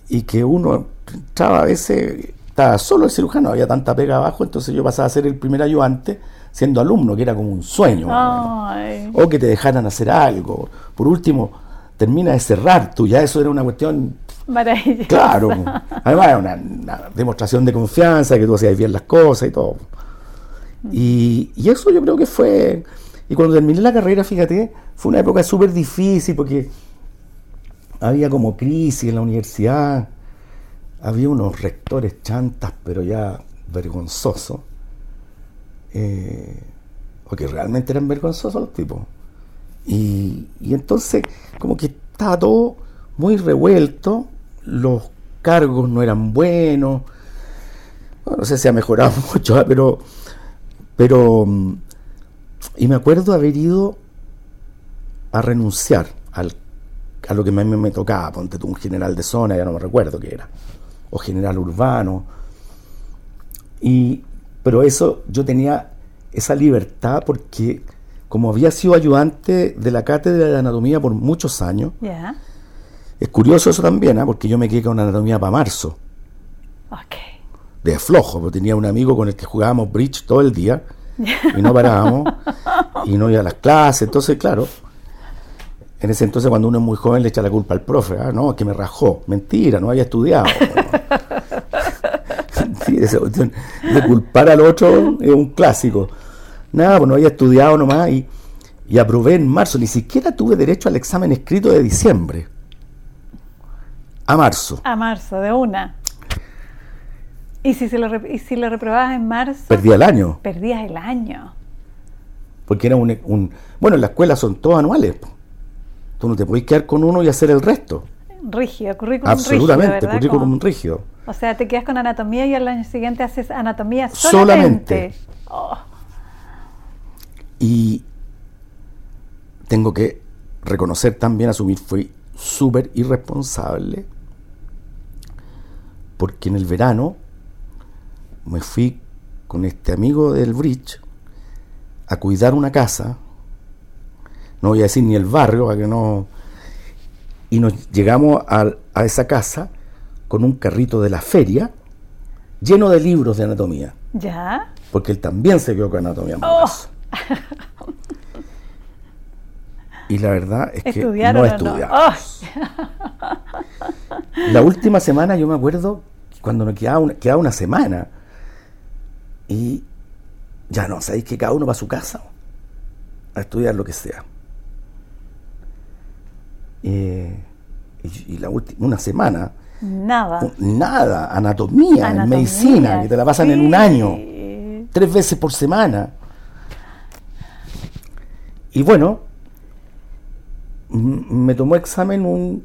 y que uno entraba a veces, estaba solo el cirujano, había tanta pega abajo, entonces yo pasaba a ser el primer ayudante siendo alumno, que era como un sueño. O que te dejaran hacer algo. Por último, termina de cerrar tú, ya eso era una cuestión. Claro. [LAUGHS] Además, es una, demostración de confianza, que tú hacías bien las cosas y todo. Y, eso yo creo que fue. Y cuando terminé la carrera, fíjate, fue una época súper difícil porque había como crisis en la universidad. Había unos rectores chantas, pero ya vergonzosos. Eh, porque realmente eran vergonzosos los tipos. Y, entonces, como que estaba todo muy revuelto los cargos no eran buenos. no sé si ha mejorado [LAUGHS] mucho, ¿eh? pero, pero, mm, y me acuerdo haber ido a renunciar al, a lo que a mí me tocaba, ponte tú un general de zona, ya no me recuerdo qué era, o general urbano. Y, pero eso, yo tenía esa libertad porque como había sido ayudante de la cátedra de anatomía por muchos años, es curioso eso también, ¿ah? porque yo me quedé con anatomía para marzo. De flojo, porque tenía un amigo con el que jugábamos bridge todo el día y no parábamos y no iba a las clases. Entonces, claro, en ese entonces cuando uno es muy joven le echa la culpa al profe, ¿ah? no, es que me rajó. Mentira, no había estudiado. [LAUGHS] de culpar al otro es un clásico. Nada, pues no había estudiado nomás y, y aprobé en marzo. Ni siquiera tuve derecho al examen escrito de diciembre. A marzo. A marzo, de una. ¿Y si, se lo, y si lo reprobabas en marzo? Perdía el año. Perdías el año. Porque era un, un... Bueno, en la escuela son todos anuales. Tú no te podés quedar con uno y hacer el resto. Rígido, currículum Absolutamente, rígido, currículum rígido. O sea, te quedas con anatomía y al año siguiente haces anatomía solamente. solamente. Oh. Y tengo que reconocer también, asumir, fui súper irresponsable, porque en el verano me fui con este amigo del bridge a cuidar una casa, no voy a decir ni el barrio, para que no... Y nos llegamos a, esa casa con un carrito de la feria lleno de libros de anatomía. ¿Ya? Porque él también se quedó con anatomía. Oh. Y la verdad es que no estudiamos. La última semana yo me acuerdo cuando nos quedaba una, quedaba una semana y ya no, sabéis que cada uno va a su casa a estudiar lo que sea. Eh, y, la última, una semana. Nada. Nada, anatomía, medicina, que te la pasan en un año, tres veces por semana. Y bueno, me tomó examen un,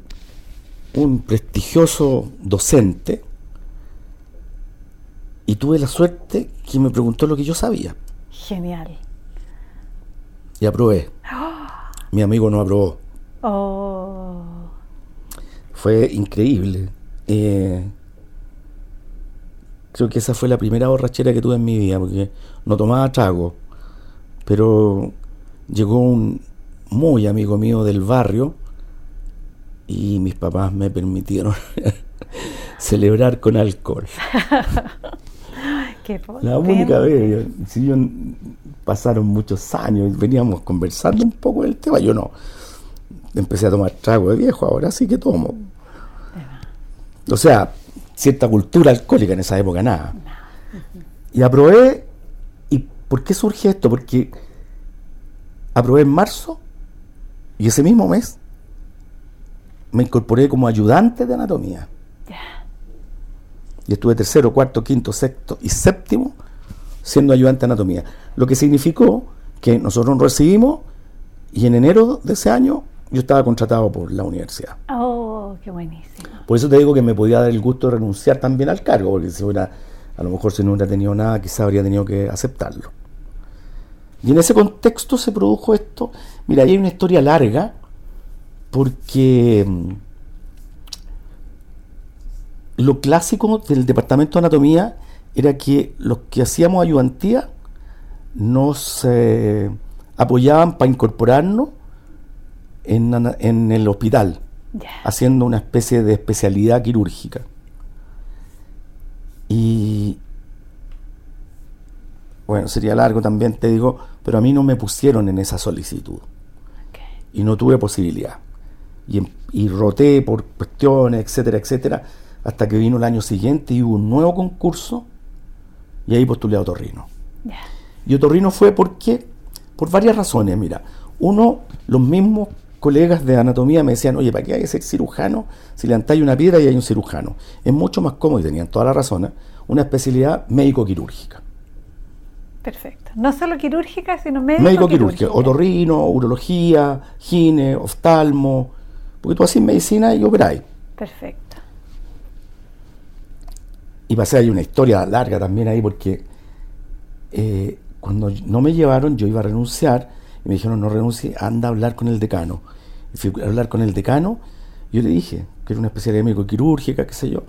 un prestigioso docente y tuve la suerte que me preguntó lo que yo sabía. Genial. Y aprobé. [GASPS] Mi amigo no aprobó. Oh. Fue increíble. Eh, creo que esa fue la primera borrachera que tuve en mi vida, porque no tomaba trago. Pero llegó un, muy amigo mío del barrio y mis papás me permitieron [LAUGHS] celebrar con alcohol. [LAUGHS] la única vez, si yo, pasaron muchos años y veníamos conversando un poco del tema, yo no. Empecé a tomar trago de viejo, ahora sí que tomo. O sea, cierta cultura alcohólica en esa época, nada. Y aprobé, ¿y por qué surge esto? Porque aprobé en marzo y ese mismo mes me incorporé como ayudante de anatomía. Y estuve tercero, cuarto, quinto, sexto y séptimo siendo ayudante de anatomía. Lo que significó que nosotros nos recibimos y en enero de ese año yo estaba contratado por la universidad. Oh, qué buenísimo. Por eso te digo que me podía dar el gusto de renunciar también al cargo, porque si hubiera, a lo mejor si no hubiera tenido nada, quizá habría tenido que aceptarlo. Y en ese contexto se produjo esto. Mira, hay una historia larga, porque mm, lo clásico del departamento de anatomía era que los que hacíamos ayudantía nos eh, apoyaban para incorporarnos en, el hospital, haciendo una especie de especialidad quirúrgica. Y bueno, sería largo también, te digo, pero a mí no me pusieron en esa solicitud. Y no tuve posibilidad. Y, y, roté por cuestiones, etcétera, etcétera, hasta que vino el año siguiente y hubo un nuevo concurso y ahí postulé a Otorrino. Y Otorrino fue porque, por varias razones, mira, uno, los mismos colegas de anatomía me decían, oye, ¿para qué hay que ser cirujano si levantáis una piedra y hay un cirujano? Es mucho más cómodo, y tenían toda la razón, ¿eh? una especialidad médico-quirúrgica. Perfecto. No solo quirúrgica, sino médico-quirúrgica. Médico-quirúrgica. Otorrino, urología, gine, oftalmo. Porque tú haces medicina y operáis. Perfecto. Y pasé ahí una historia larga también ahí porque eh, cuando no me llevaron yo iba a renunciar y me dijeron no renuncie, anda a hablar con el decano. Y fui a hablar con el decano, yo le dije que era una especialidad médico quirúrgica, qué sé yo,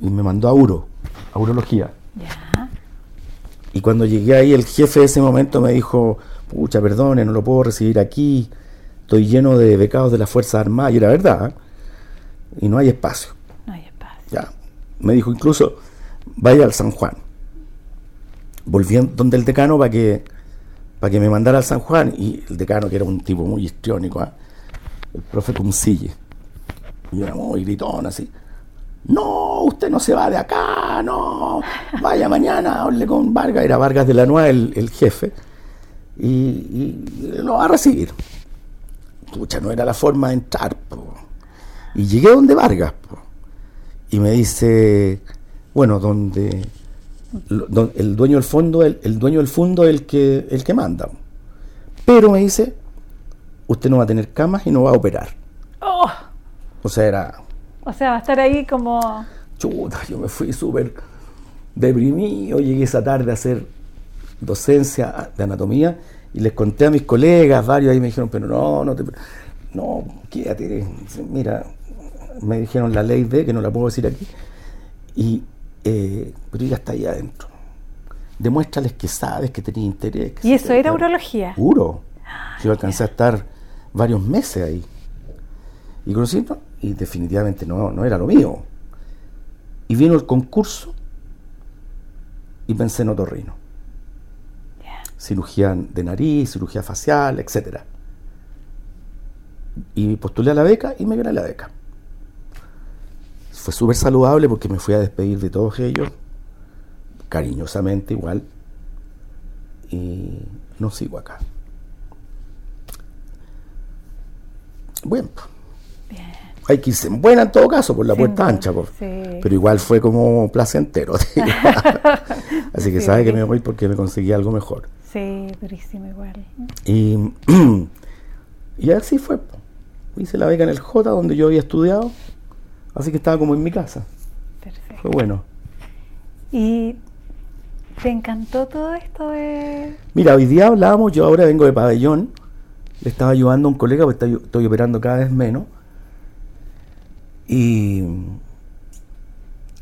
y me mandó a uro, a urología. Y cuando llegué ahí el jefe de ese momento me dijo, pucha, perdone, no lo puedo recibir aquí, estoy lleno de becados de la Fuerza Armada, y era verdad, ¿eh? y no hay espacio. No hay espacio. Ya, me dijo incluso, vaya al San Juan. Volví donde el decano para que, que me mandara al San Juan, y el decano, que era un tipo muy histriónico, ¿ah? el profe Cuncille, y era muy gritón así. No, usted no se va de acá, no, vaya mañana, hable con Vargas, era Vargas de la Nueva el, jefe, y, lo va a recibir. Pucha, no era la forma de entrar. Y llegué donde Vargas. Y me dice, bueno, donde, el dueño del fondo, el, dueño del fondo es el que, el que manda. Pero me dice, usted no va a tener camas y no va a operar. Oh. O sea, era... O sea, va a estar ahí como... Chuta, yo me fui súper deprimido, llegué esa tarde a hacer docencia de anatomía y les conté a mis colegas, varios ahí me dijeron, pero no, no te... No, quédate, mira, me dijeron la ley de, que no la puedo decir aquí, y, eh, pero ya está ahí adentro. Demuéstrales que sabes, que tenías interés. ¿Y eso era urología? Puro. Yo alcancé a estar varios meses ahí. Y conocí, y definitivamente no, no era lo mío. Y vino el concurso y pensé en otorrino. Cirugía de nariz, cirugía facial, etcétera. Y postulé a la beca y me gané la beca fue súper saludable porque me fui a despedir de todos ellos, cariñosamente igual, y no sigo acá. Bueno, hay que irse buena en todo caso, por la puerta ancha, pero igual fue como placentero. [LAUGHS] [LAUGHS] Así que sabe que me voy porque me conseguí algo mejor. Sí, durísimo igual. Y, [CLEARS THROAT] y así fue. Hice la beca en el J, donde yo había estudiado, Así que estaba como en mi casa. Perfecto. Fue bueno. ¿Y te encantó todo esto de...? Mira, hoy día hablábamos, yo ahora vengo de pabellón, le estaba ayudando a un colega, porque estoy, operando cada vez menos, y,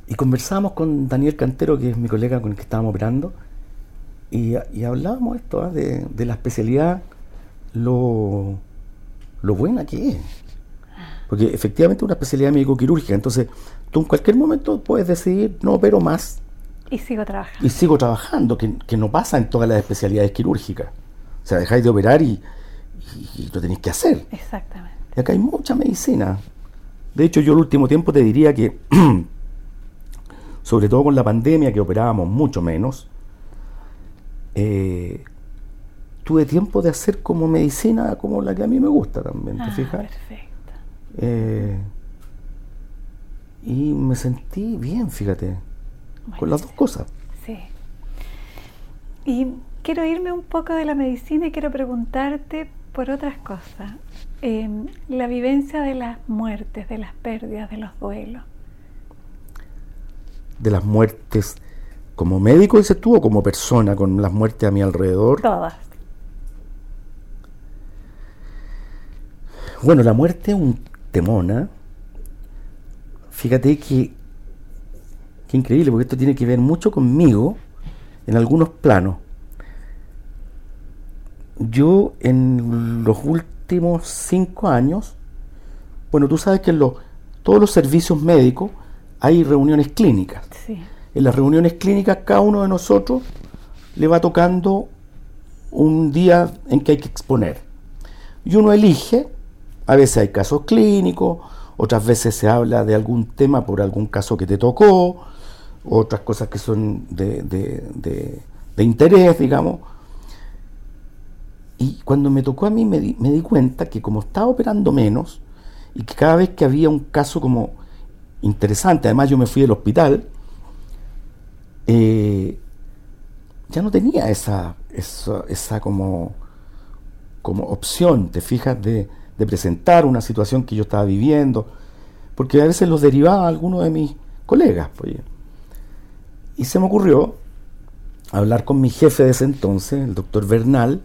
y conversamos con Daniel Cantero, que es mi colega con el que estábamos operando, y, y hablábamos esto, ¿ah? de, de, la especialidad lo, lo buena que es. Porque efectivamente es una especialidad médico-quirúrgica, entonces tú en cualquier momento puedes decidir, no opero más. Y sigo trabajando. Y sigo trabajando, que, no pasa en todas las especialidades quirúrgicas. O sea, dejáis de operar y, lo tenéis que hacer. Exactamente. Y acá hay mucha medicina. De hecho, yo el último tiempo te diría que, [CLEARS THROAT] sobre todo con la pandemia, que operábamos mucho menos, eh, tuve tiempo de hacer como medicina como la que a mí me gusta también, ¿te ah, fijas? Perfecto. Eh, y me sentí bien, fíjate, con las dos cosas. Sí. Y quiero irme un poco de la medicina y quiero preguntarte por otras cosas. Em, la vivencia de las muertes, de las pérdidas, de los duelos. De las muertes como médico, dices tú, o como persona, con las muertes a mi alrededor. Todas. Bueno, la muerte es un temona. Fíjate que, que increíble, porque esto tiene que ver mucho conmigo en algunos planos. Yo en los últimos cinco años, bueno, tú sabes que en los, todos los servicios médicos hay reuniones clínicas. En las reuniones clínicas cada uno de nosotros le va tocando un día en que hay que exponer. Y uno elige a veces hay casos clínicos, otras veces se habla de algún tema por algún caso que te tocó, otras cosas que son de, interés, digamos. Y cuando me tocó a mí me di, cuenta que como estaba operando menos y que cada vez que había un caso como interesante, además yo me fui del hospital, eh, ya no tenía esa, esa, esa como, como opción, te fijas, de, de presentar una situación que yo estaba viviendo, porque a veces los derivaba a alguno de mis colegas. Pues. Y se me ocurrió hablar con mi jefe de ese entonces, el doctor Bernal,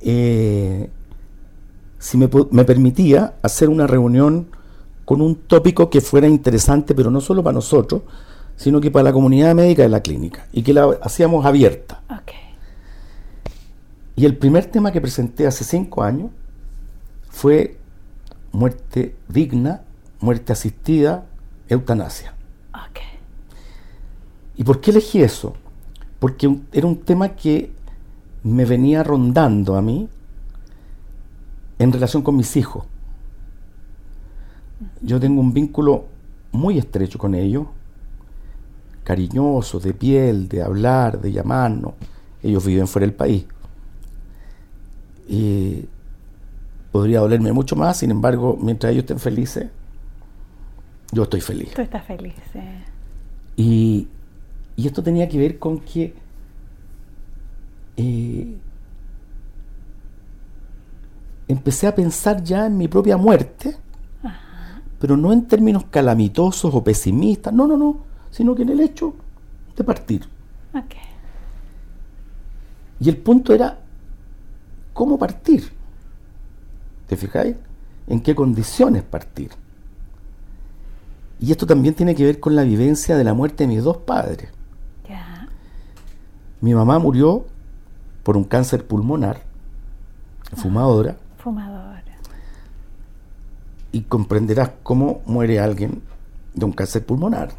eh, si me, me, permitía hacer una reunión con un tópico que fuera interesante, pero no solo para nosotros, sino que para la comunidad médica de la clínica, y que la hacíamos abierta. Y el primer tema que presenté hace cinco años fue muerte digna, muerte asistida, eutanasia. ¿Y por qué elegí eso? Porque era un tema que me venía rondando a mí en relación con mis hijos. Yo tengo un vínculo muy estrecho con ellos, cariñoso, de piel, de hablar, de llamarnos. Ellos viven fuera del país. Y podría dolerme mucho más, sin embargo, mientras ellos estén felices, yo estoy feliz. Tú estás feliz, y, y, esto tenía que ver con que eh, empecé a pensar ya en mi propia muerte, pero no en términos calamitosos o pesimistas, no, no, no, sino que en el hecho de partir. Y el punto era, ¿cómo partir? ¿Te fijáis? ¿En qué condiciones partir? Y esto también tiene que ver con la vivencia de la muerte de mis dos padres. Mi mamá murió por un cáncer pulmonar, ah, fumadora. Fumadora. Y comprenderás cómo muere alguien de un cáncer pulmonar.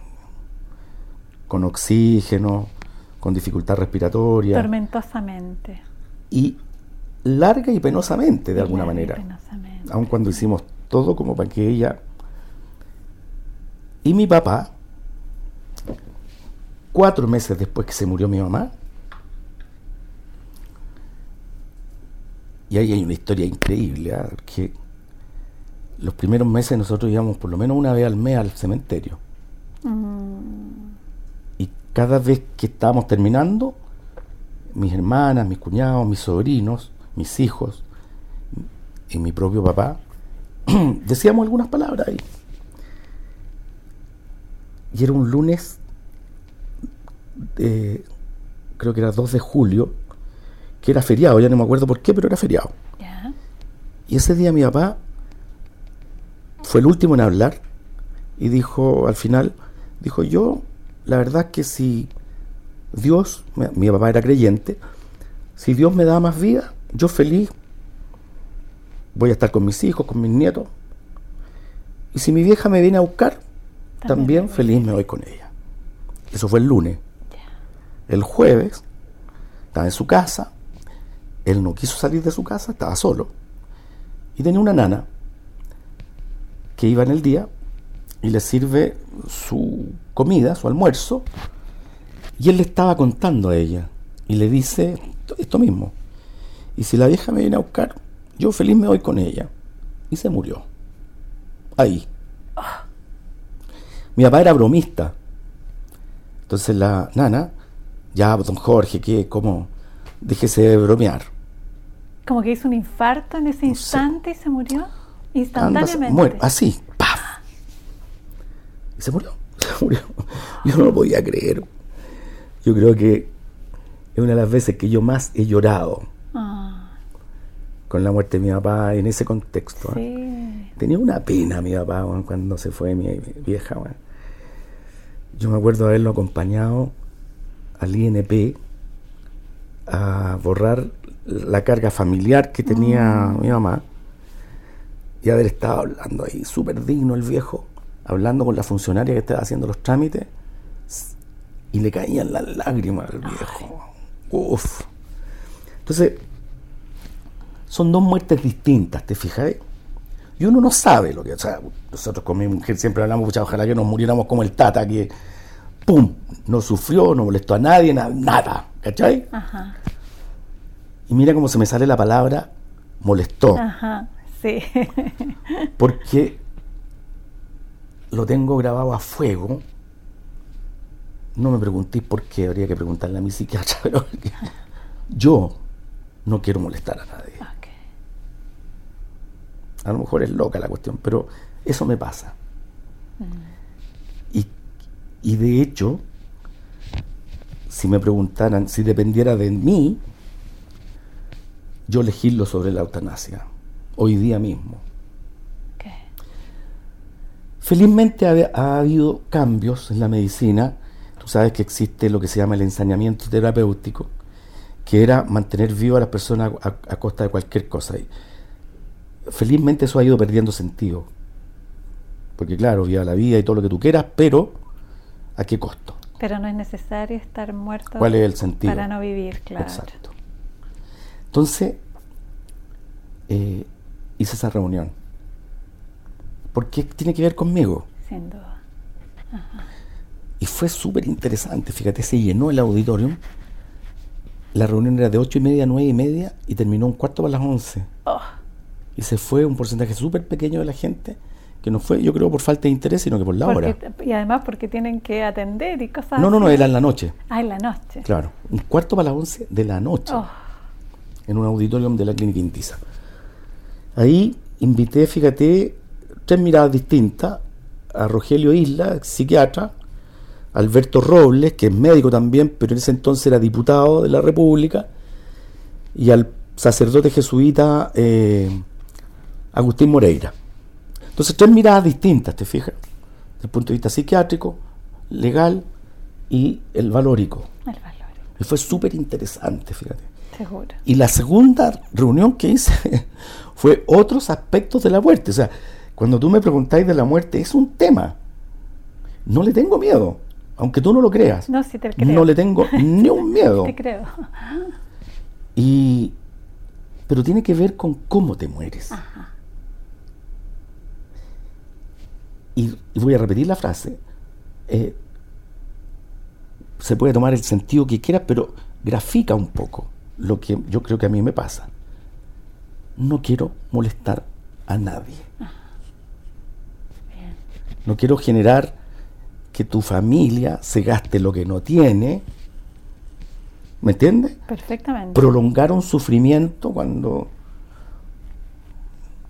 Con oxígeno, con dificultad respiratoria. Tormentosamente. Y larga y penosamente, de alguna manera. Aun cuando hicimos todo como para que ella... Y mi papá, cuatro meses después que se murió mi mamá, y ahí hay una historia increíble, ¿ah? que los primeros meses nosotros íbamos por lo menos una vez al mes al cementerio. Mm. Y cada vez que estábamos terminando, mis hermanas, mis cuñados, mis sobrinos, mis hijos y mi propio papá, [CLEARS THROAT] decíamos algunas palabras ahí. Y era un lunes, creo que era 2 de julio, que era feriado, ya no me acuerdo por qué, pero era feriado. Y ese día mi papá fue el último en hablar y dijo al final, dijo yo, la verdad que si Dios, mi papá era creyente, si Dios me da más vida, yo feliz voy a estar con mis hijos, con mis nietos. Y si mi vieja me viene a buscar, también, feliz me voy con ella. Eso fue el lunes. El jueves, estaba en su casa, él no quiso salir de su casa, estaba solo. Y tenía una nana que iba en el día y le sirve su comida, su almuerzo, y él le estaba contando a ella y le dice esto mismo. Y si la vieja me viene a buscar, yo feliz me voy con ella. Y se murió. Ahí. Mi papá era bromista. Entonces la nana, ya, don Jorge, ¿qué? ¿Cómo? Déjese de bromear. Como que hizo un infarto en ese instante y se murió instantáneamente. así, ¡paf! Y se murió, [LAUGHS] se murió. Yo no lo podía creer. Yo creo que es una de las veces que yo más he llorado ah. Con la muerte de mi papá en ese contexto. ¿eh? Tenía una pena mi papá cuando se fue mi, vieja. Yo me acuerdo haberlo acompañado al INP a borrar la carga familiar que tenía mm. mi mamá y haber estado hablando ahí, súper digno el viejo, hablando con la funcionaria que estaba haciendo los trámites y le caían las lágrimas al viejo. Uf. Entonces, son dos muertes distintas, ¿te fijas? Y uno no sabe lo que. O sea, nosotros con mi mujer siempre hablamos, pucha, ojalá que nos muriéramos como el Tata, que ¡pum! No sufrió, no molestó a nadie, nada. ¿Cachai? Ajá. Y mira cómo se me sale la palabra molestó. Ajá, sí. [LAUGHS] Porque lo tengo grabado a fuego no me preguntéis por qué, habría que preguntarle a mi psiquiatra, [LAUGHS] pero yo no quiero molestar a nadie. A lo mejor es loca la cuestión, pero eso me pasa. Mm. Y, y de hecho, si me preguntaran, si dependiera de mí, yo elegirlo sobre la eutanasia, hoy día mismo. Felizmente ha, ha, habido cambios en la medicina Tú sabes que existe lo que se llama el ensañamiento terapéutico, que era mantener vivo a las personas a, costa de cualquier cosa. Y felizmente eso ha ido perdiendo sentido. Porque claro, viva la vida y todo lo que tú quieras, pero ¿a qué costo? Pero no es necesario estar muerto ¿Cuál es el sentido? para no vivir, claro. Exacto. Entonces, eh, hice esa reunión. Porque tiene que ver conmigo. Sin duda. Ajá. Y fue súper interesante, fíjate, se llenó el auditorio. La reunión era de ocho y media a nueve y media y terminó un cuarto para las once. Oh. Y se fue un porcentaje súper pequeño de la gente, que no fue, yo creo, por falta de interés, sino que por la hora. Y además porque tienen que atender y cosas No, no, no, era en la noche. Ah, en la noche. Claro, un cuarto para las once de la noche. Oh. En un auditorio de la Clínica Intisa. Ahí invité, fíjate, tres miradas distintas a Rogelio Isla, psiquiatra, Alberto Robles, que es médico también, pero en ese entonces era diputado de la República, y al sacerdote jesuita eh, Agustín Moreira. Entonces, tres miradas distintas, ¿te fijas? Desde el punto de vista psiquiátrico, legal y el valórico. El valórico. Y fue súper interesante, fíjate. Seguro. Y la segunda reunión que hice [LAUGHS] fue otros aspectos de la muerte. O sea, cuando tú me preguntáis de la muerte, es un tema. No le tengo miedo aunque tú no lo creas. No, te creo. No le tengo [LAUGHS] ni un miedo. te creo. [LAUGHS] Y, pero tiene que ver con cómo te mueres. Y, voy a repetir la frase. Eh, se puede tomar el sentido que quieras, pero grafica un poco lo que yo creo que a mí me pasa. No quiero molestar a nadie. No quiero generar que tu familia se gaste lo que no tiene. ¿Me entiendes? Perfectamente. Prolongar un sufrimiento cuando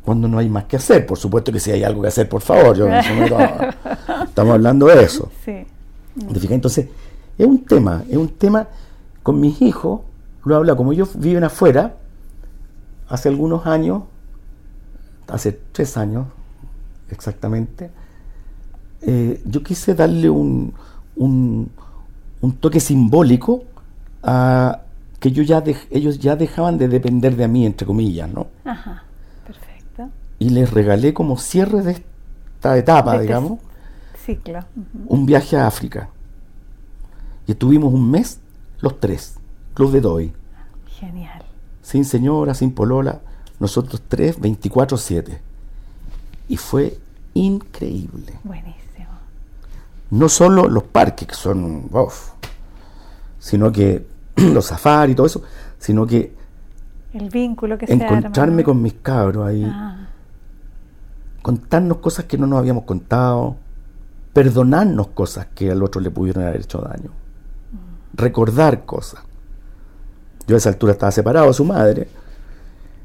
cuando no hay más que hacer. Por supuesto que si hay algo que hacer, por favor. Yo, [LAUGHS] estamos hablando de eso. Sí. Entonces, es un tema, es un tema con mis hijos, lo habla como ellos viven afuera, hace algunos años, hace tres años exactamente, eh, yo quise darle un, un, toque simbólico a que yo ya ellos ya dejaban de depender de mí, entre comillas, ¿no? Ajá. Y les regalé como cierre de esta etapa, De este digamos, Ciclo. Ujú. un viaje a África. Y estuvimos un mes los tres, Club de Doy, Genial. sin señora, sin polola, nosotros tres, 24/7. Y fue increíble. Buenísimo. No solo los parques, que son, uf, sino que [CLEARS THROAT] los safaris y todo eso, sino que El vínculo que se encontrarme arma. con mis cabros ahí, Ah, contarnos cosas que no nos habíamos contado, perdonarnos cosas que al otro le pudieron haber hecho daño, recordar cosas. Yo a esa altura estaba separado de su madre,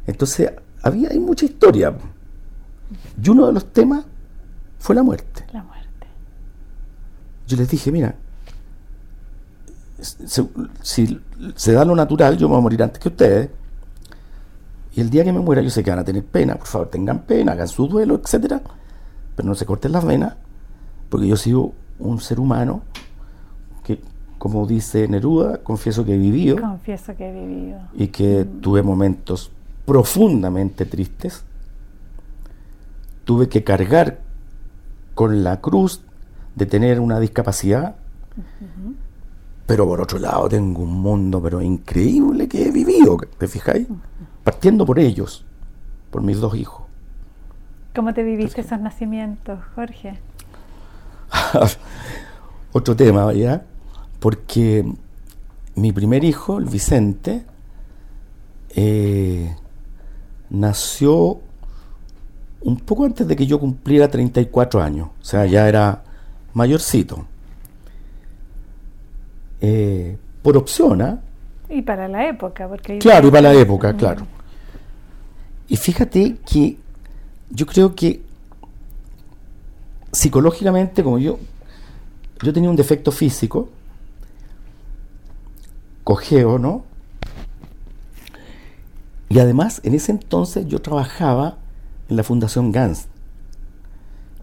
entonces había hay mucha historia. Y uno de los temas fue la muerte. la muerte. Yo les dije, mira, si se da lo natural, yo me voy a morir antes que ustedes. Y el día que me muera, yo sé que van a tener pena. Por favor, tengan pena, hagan su duelo, etcétera. Pero no se corten las venas, porque yo sigo un ser humano que, como dice Neruda, confieso que he vivido Confieso que he vivido. y que tuve momentos profundamente tristes. Tuve que cargar con la cruz de tener una discapacidad. Pero por otro lado tengo un mundo pero increíble que he vivido, ¿te fijáis? Partiendo por ellos, por mis dos hijos. ¿Cómo te viviste esos nacimientos, Jorge? [LAUGHS] Otro tema, ¿ya? Porque mi primer hijo, el Vicente, eh, nació un poco antes de que yo cumpliera 34 años. O sea, ya era mayorcito. Eh, por opción, ¿ah? Y para la época, porque... Claro, y para la época, claro. Y fíjate que yo creo que psicológicamente, como yo, yo tenía un defecto físico, cojeo, ¿no? Y además, en ese entonces yo trabajaba en la Fundación GANS,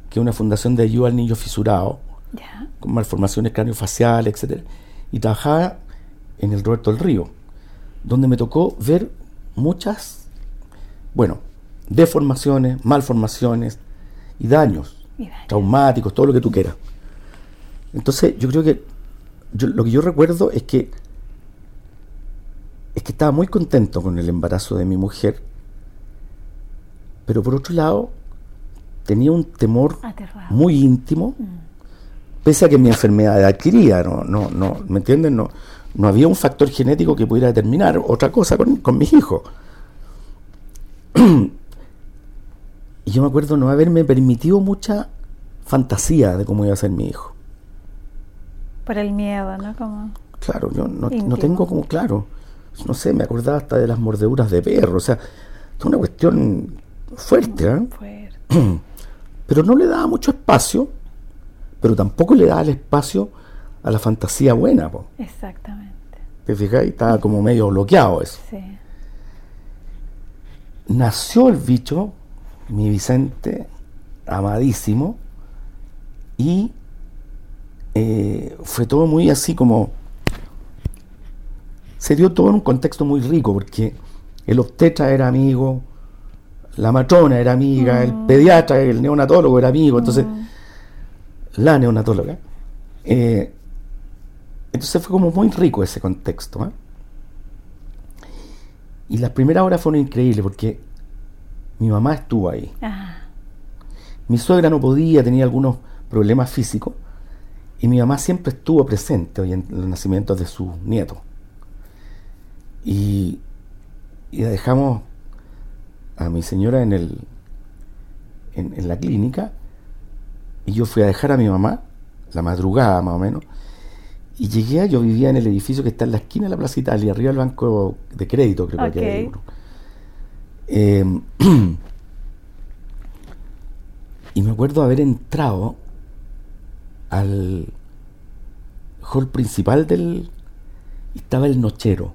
que es una fundación de ayuda al niño fisurado, con malformaciones craneofaciales, etcétera, y trabajaba en el Roberto del Río, donde me tocó ver muchas, bueno, deformaciones, malformaciones y daños Y traumáticos, todo lo que tú quieras. Entonces, yo creo que yo- lo que yo recuerdo es que es que estaba muy contento con el embarazo de mi mujer, pero por otro lado tenía un temor Aterrado. muy íntimo, Mm. pese a que mi enfermedad era adquirida, no, no, no, ¿me entienden? No, no había un factor genético que pudiera determinar otra cosa con, con mis hijos. [CLEARS THROAT] y yo me acuerdo no haberme permitido mucha fantasía de cómo iba a ser mi hijo. Por el miedo, ¿no? Como... Claro, yo no, tengo como claro. No sé, me acordaba hasta de las mordeduras de perro. O sea, es una cuestión fuerte, ¿eh? Fuerte. [CLEARS THROAT] Pero no le daba mucho espacio, pero tampoco le daba el espacio a la fantasía buena. po. Exactamente. ¿Te fijáis? Estaba como medio bloqueado eso. Sí. Nació el bicho, mi Vicente, amadísimo, y eh, fue todo muy así como... Se dio todo en un contexto muy rico, porque el obstetra era amigo, la matrona era amiga, el pediatra, el neonatólogo era amigo, entonces la neonatóloga. Eh, entonces fue como muy rico ese contexto. ¿eh? Y las primeras horas fueron increíbles porque mi mamá estuvo ahí. Ah, Mi suegra no podía, tenía algunos problemas físicos. Y mi mamá siempre estuvo presente hoy en los nacimientos de sus nietos. Y, y la dejamos a mi señora en, el, en, en la clínica. Y yo fui a dejar a mi mamá, la madrugada más o menos. Y llegué, yo vivía en el edificio que está en la esquina de la Plaza Italia, arriba del Banco de Crédito, creo que Ok. uno. Eh, [CLEARS THROAT] y me acuerdo haber entrado al hall principal del... y estaba el nochero.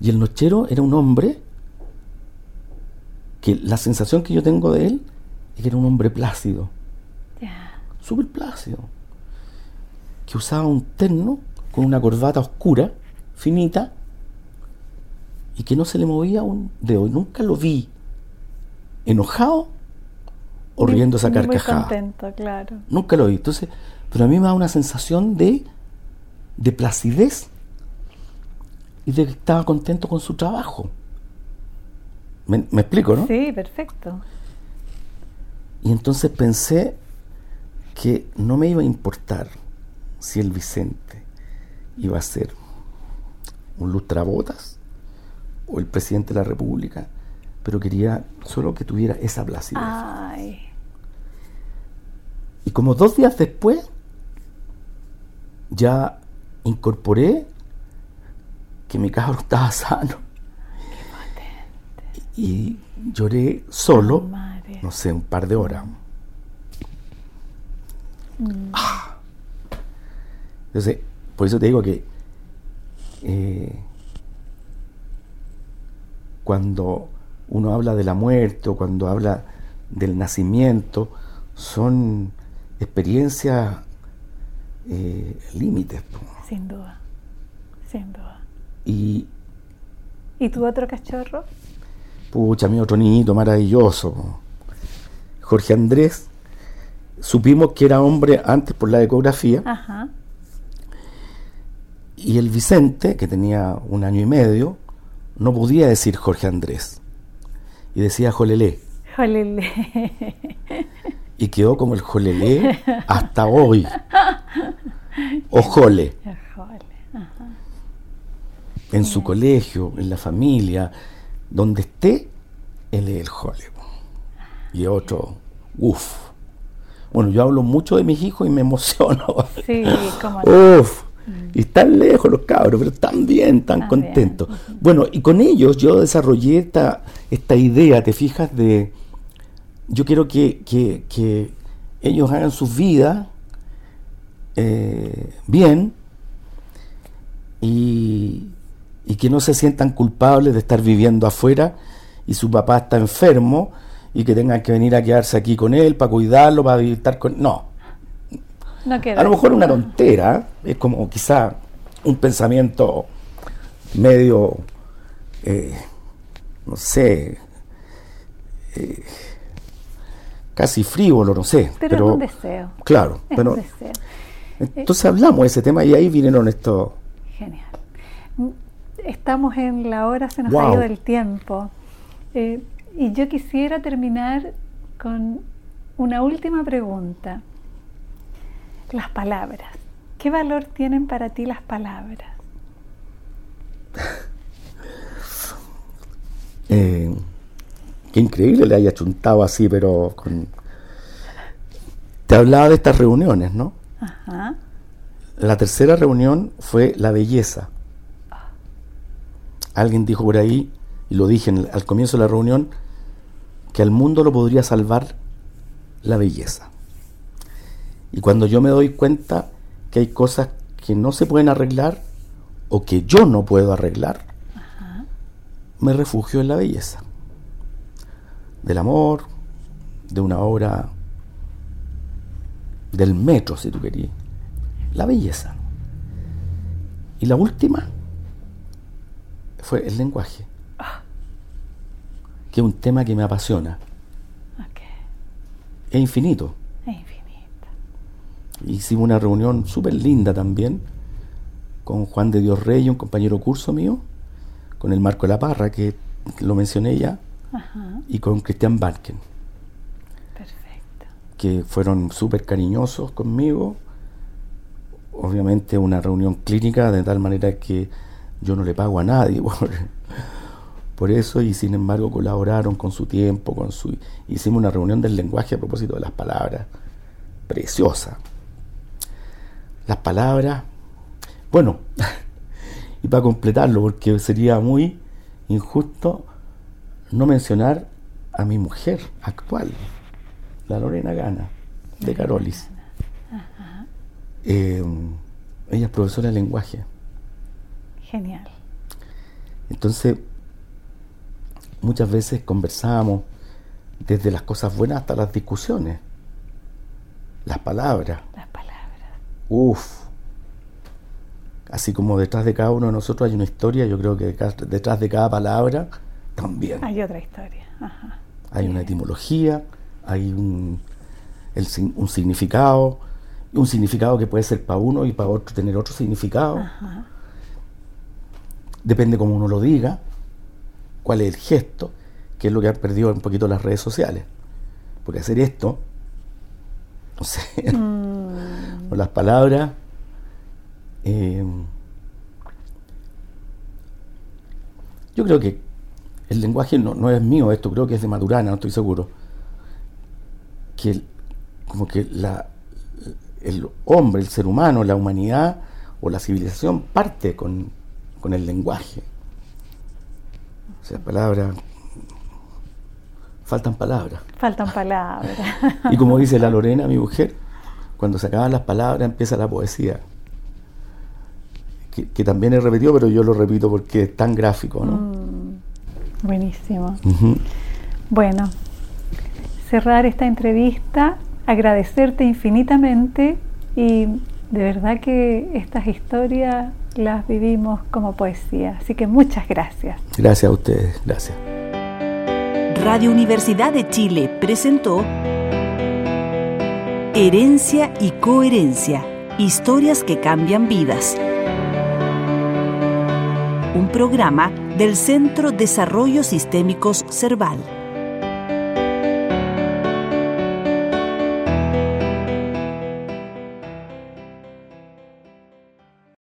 Y el nochero era un hombre que la sensación que yo tengo de él es que era un hombre plácido, ya. súper plácido, que usaba un terno con una corbata oscura, finita, y que no se le movía un dedo. Nunca lo vi enojado o riendo esa carcajada. Muy contento, claro. Nunca lo vi. Entonces, pero a mí me da una sensación de, de placidez y de que estaba contento con su trabajo. ¿Me, explico, no? Sí, perfecto. Y entonces pensé que no me iba a importar si el Vicente iba a ser un lustrabotas o el presidente de la República, pero quería solo que tuviera esa placidez. Y como dos días después, ya incorporé que mi cabro [LAUGHS] estaba sano. Y lloré solo, no sé, un par de horas. Mm. Ah. Entonces, por eso te digo que eh, cuando uno habla de la muerte o cuando habla del nacimiento, son experiencias eh, límites. Sin duda, sin duda. Y, ¿Y tu otro cachorro? Pucha, mi otro niñito maravilloso. Jorge Andrés, supimos que era hombre antes por la ecografía. Ajá. Y el Vicente, que tenía un año y medio, no podía decir Jorge Andrés. Y decía Jolelé. Jolelé. Y quedó como el Jolelé hasta hoy. O Jole. En su colegio, en la familia, donde esté, él es el Jole. Y otro, uff. Bueno, yo hablo mucho de mis hijos y me [LAUGHS] emociono. Sí, como. Uf. Y están lejos los cabros, pero están bien, tan contentos. Bueno, y con ellos yo desarrollé esta, esta idea, ¿te fijas? De yo quiero que, que, ellos hagan sus vidas eh, bien y, y que no se sientan culpables de estar viviendo afuera y su papá está enfermo y que tengan que venir a quedarse aquí con él para cuidarlo, para estar con... No, a lo mejor una tontera, es como quizá un pensamiento medio, eh, no sé, eh, casi frívolo, no sé. Pero, es un deseo. Claro, pero, entonces hablamos de ese tema y ahí vinieron estos... Genial. Estamos en la hora, se nos ha ido el tiempo. Eh, y yo quisiera terminar con una última pregunta las palabras. ¿Qué valor tienen para ti las palabras? [LAUGHS] Eh, qué increíble le haya chuntado así, pero con... Te hablaba de estas reuniones, ¿no? Ajá. La tercera reunión fue la belleza. Alguien dijo por ahí, y lo dije al comienzo de la reunión, que al mundo lo podría salvar la belleza. Y cuando yo me doy cuenta que hay cosas que no se pueden arreglar o que yo no puedo arreglar, me refugio en la belleza. Del amor, de una obra, del metro, si tú querías. La belleza. Y la última fue el lenguaje, ah. que es un tema que me apasiona. Es infinito. Hicimos una reunión súper linda también con Juan de Dios Rey, un compañero curso mío, con el Marco de la Parra, que lo mencioné ya, y con Cristian Barken. Perfecto. Que fueron súper cariñosos conmigo. Obviamente una reunión clínica de tal manera que yo no le pago a nadie [LAUGHS] por, por eso y sin embargo colaboraron con su tiempo, con su hicimos una reunión del lenguaje a propósito de las palabras, preciosa las palabras. Bueno, [LAUGHS] y para completarlo, porque sería muy injusto no mencionar a mi mujer actual, la Lorena Gana, de Carolis. Eh, ella es profesora de lenguaje. Genial. Entonces, muchas veces conversábamos desde las cosas buenas hasta las discusiones, las palabras. Uf. Así como detrás de cada uno de nosotros hay una historia, yo creo que detrás de cada palabra también. Hay otra historia. Hay una etimología, hay un, un significado, un significado que puede ser para uno y para otro tener otro significado. Depende cómo uno lo diga, cuál es el gesto, que es lo que han perdido un poquito las redes sociales. Porque hacer esto, no sé, mm. Con las palabras, eh, yo creo que el lenguaje no, es mío, esto creo que es de Maturana, no estoy seguro. Que como que la, el hombre, el ser humano, la humanidad o la civilización parte con, el lenguaje. O sea, palabras. Faltan palabras. Faltan palabras. y como dice la Lorena, mi mujer, cuando se acaban las palabras empieza la poesía. Que, también he repetido, pero yo lo repito porque es tan gráfico, ¿no? Mm, buenísimo. Bueno, cerrar esta entrevista agradecerte infinitamente y de verdad que estas historias las vivimos como poesía. Así que muchas gracias. Gracias a ustedes, gracias. Radio Universidad de Chile presentó Herencia y Coherencia, historias que cambian vidas. Un programa del Centro Desarrollo Sistémicos Cerval.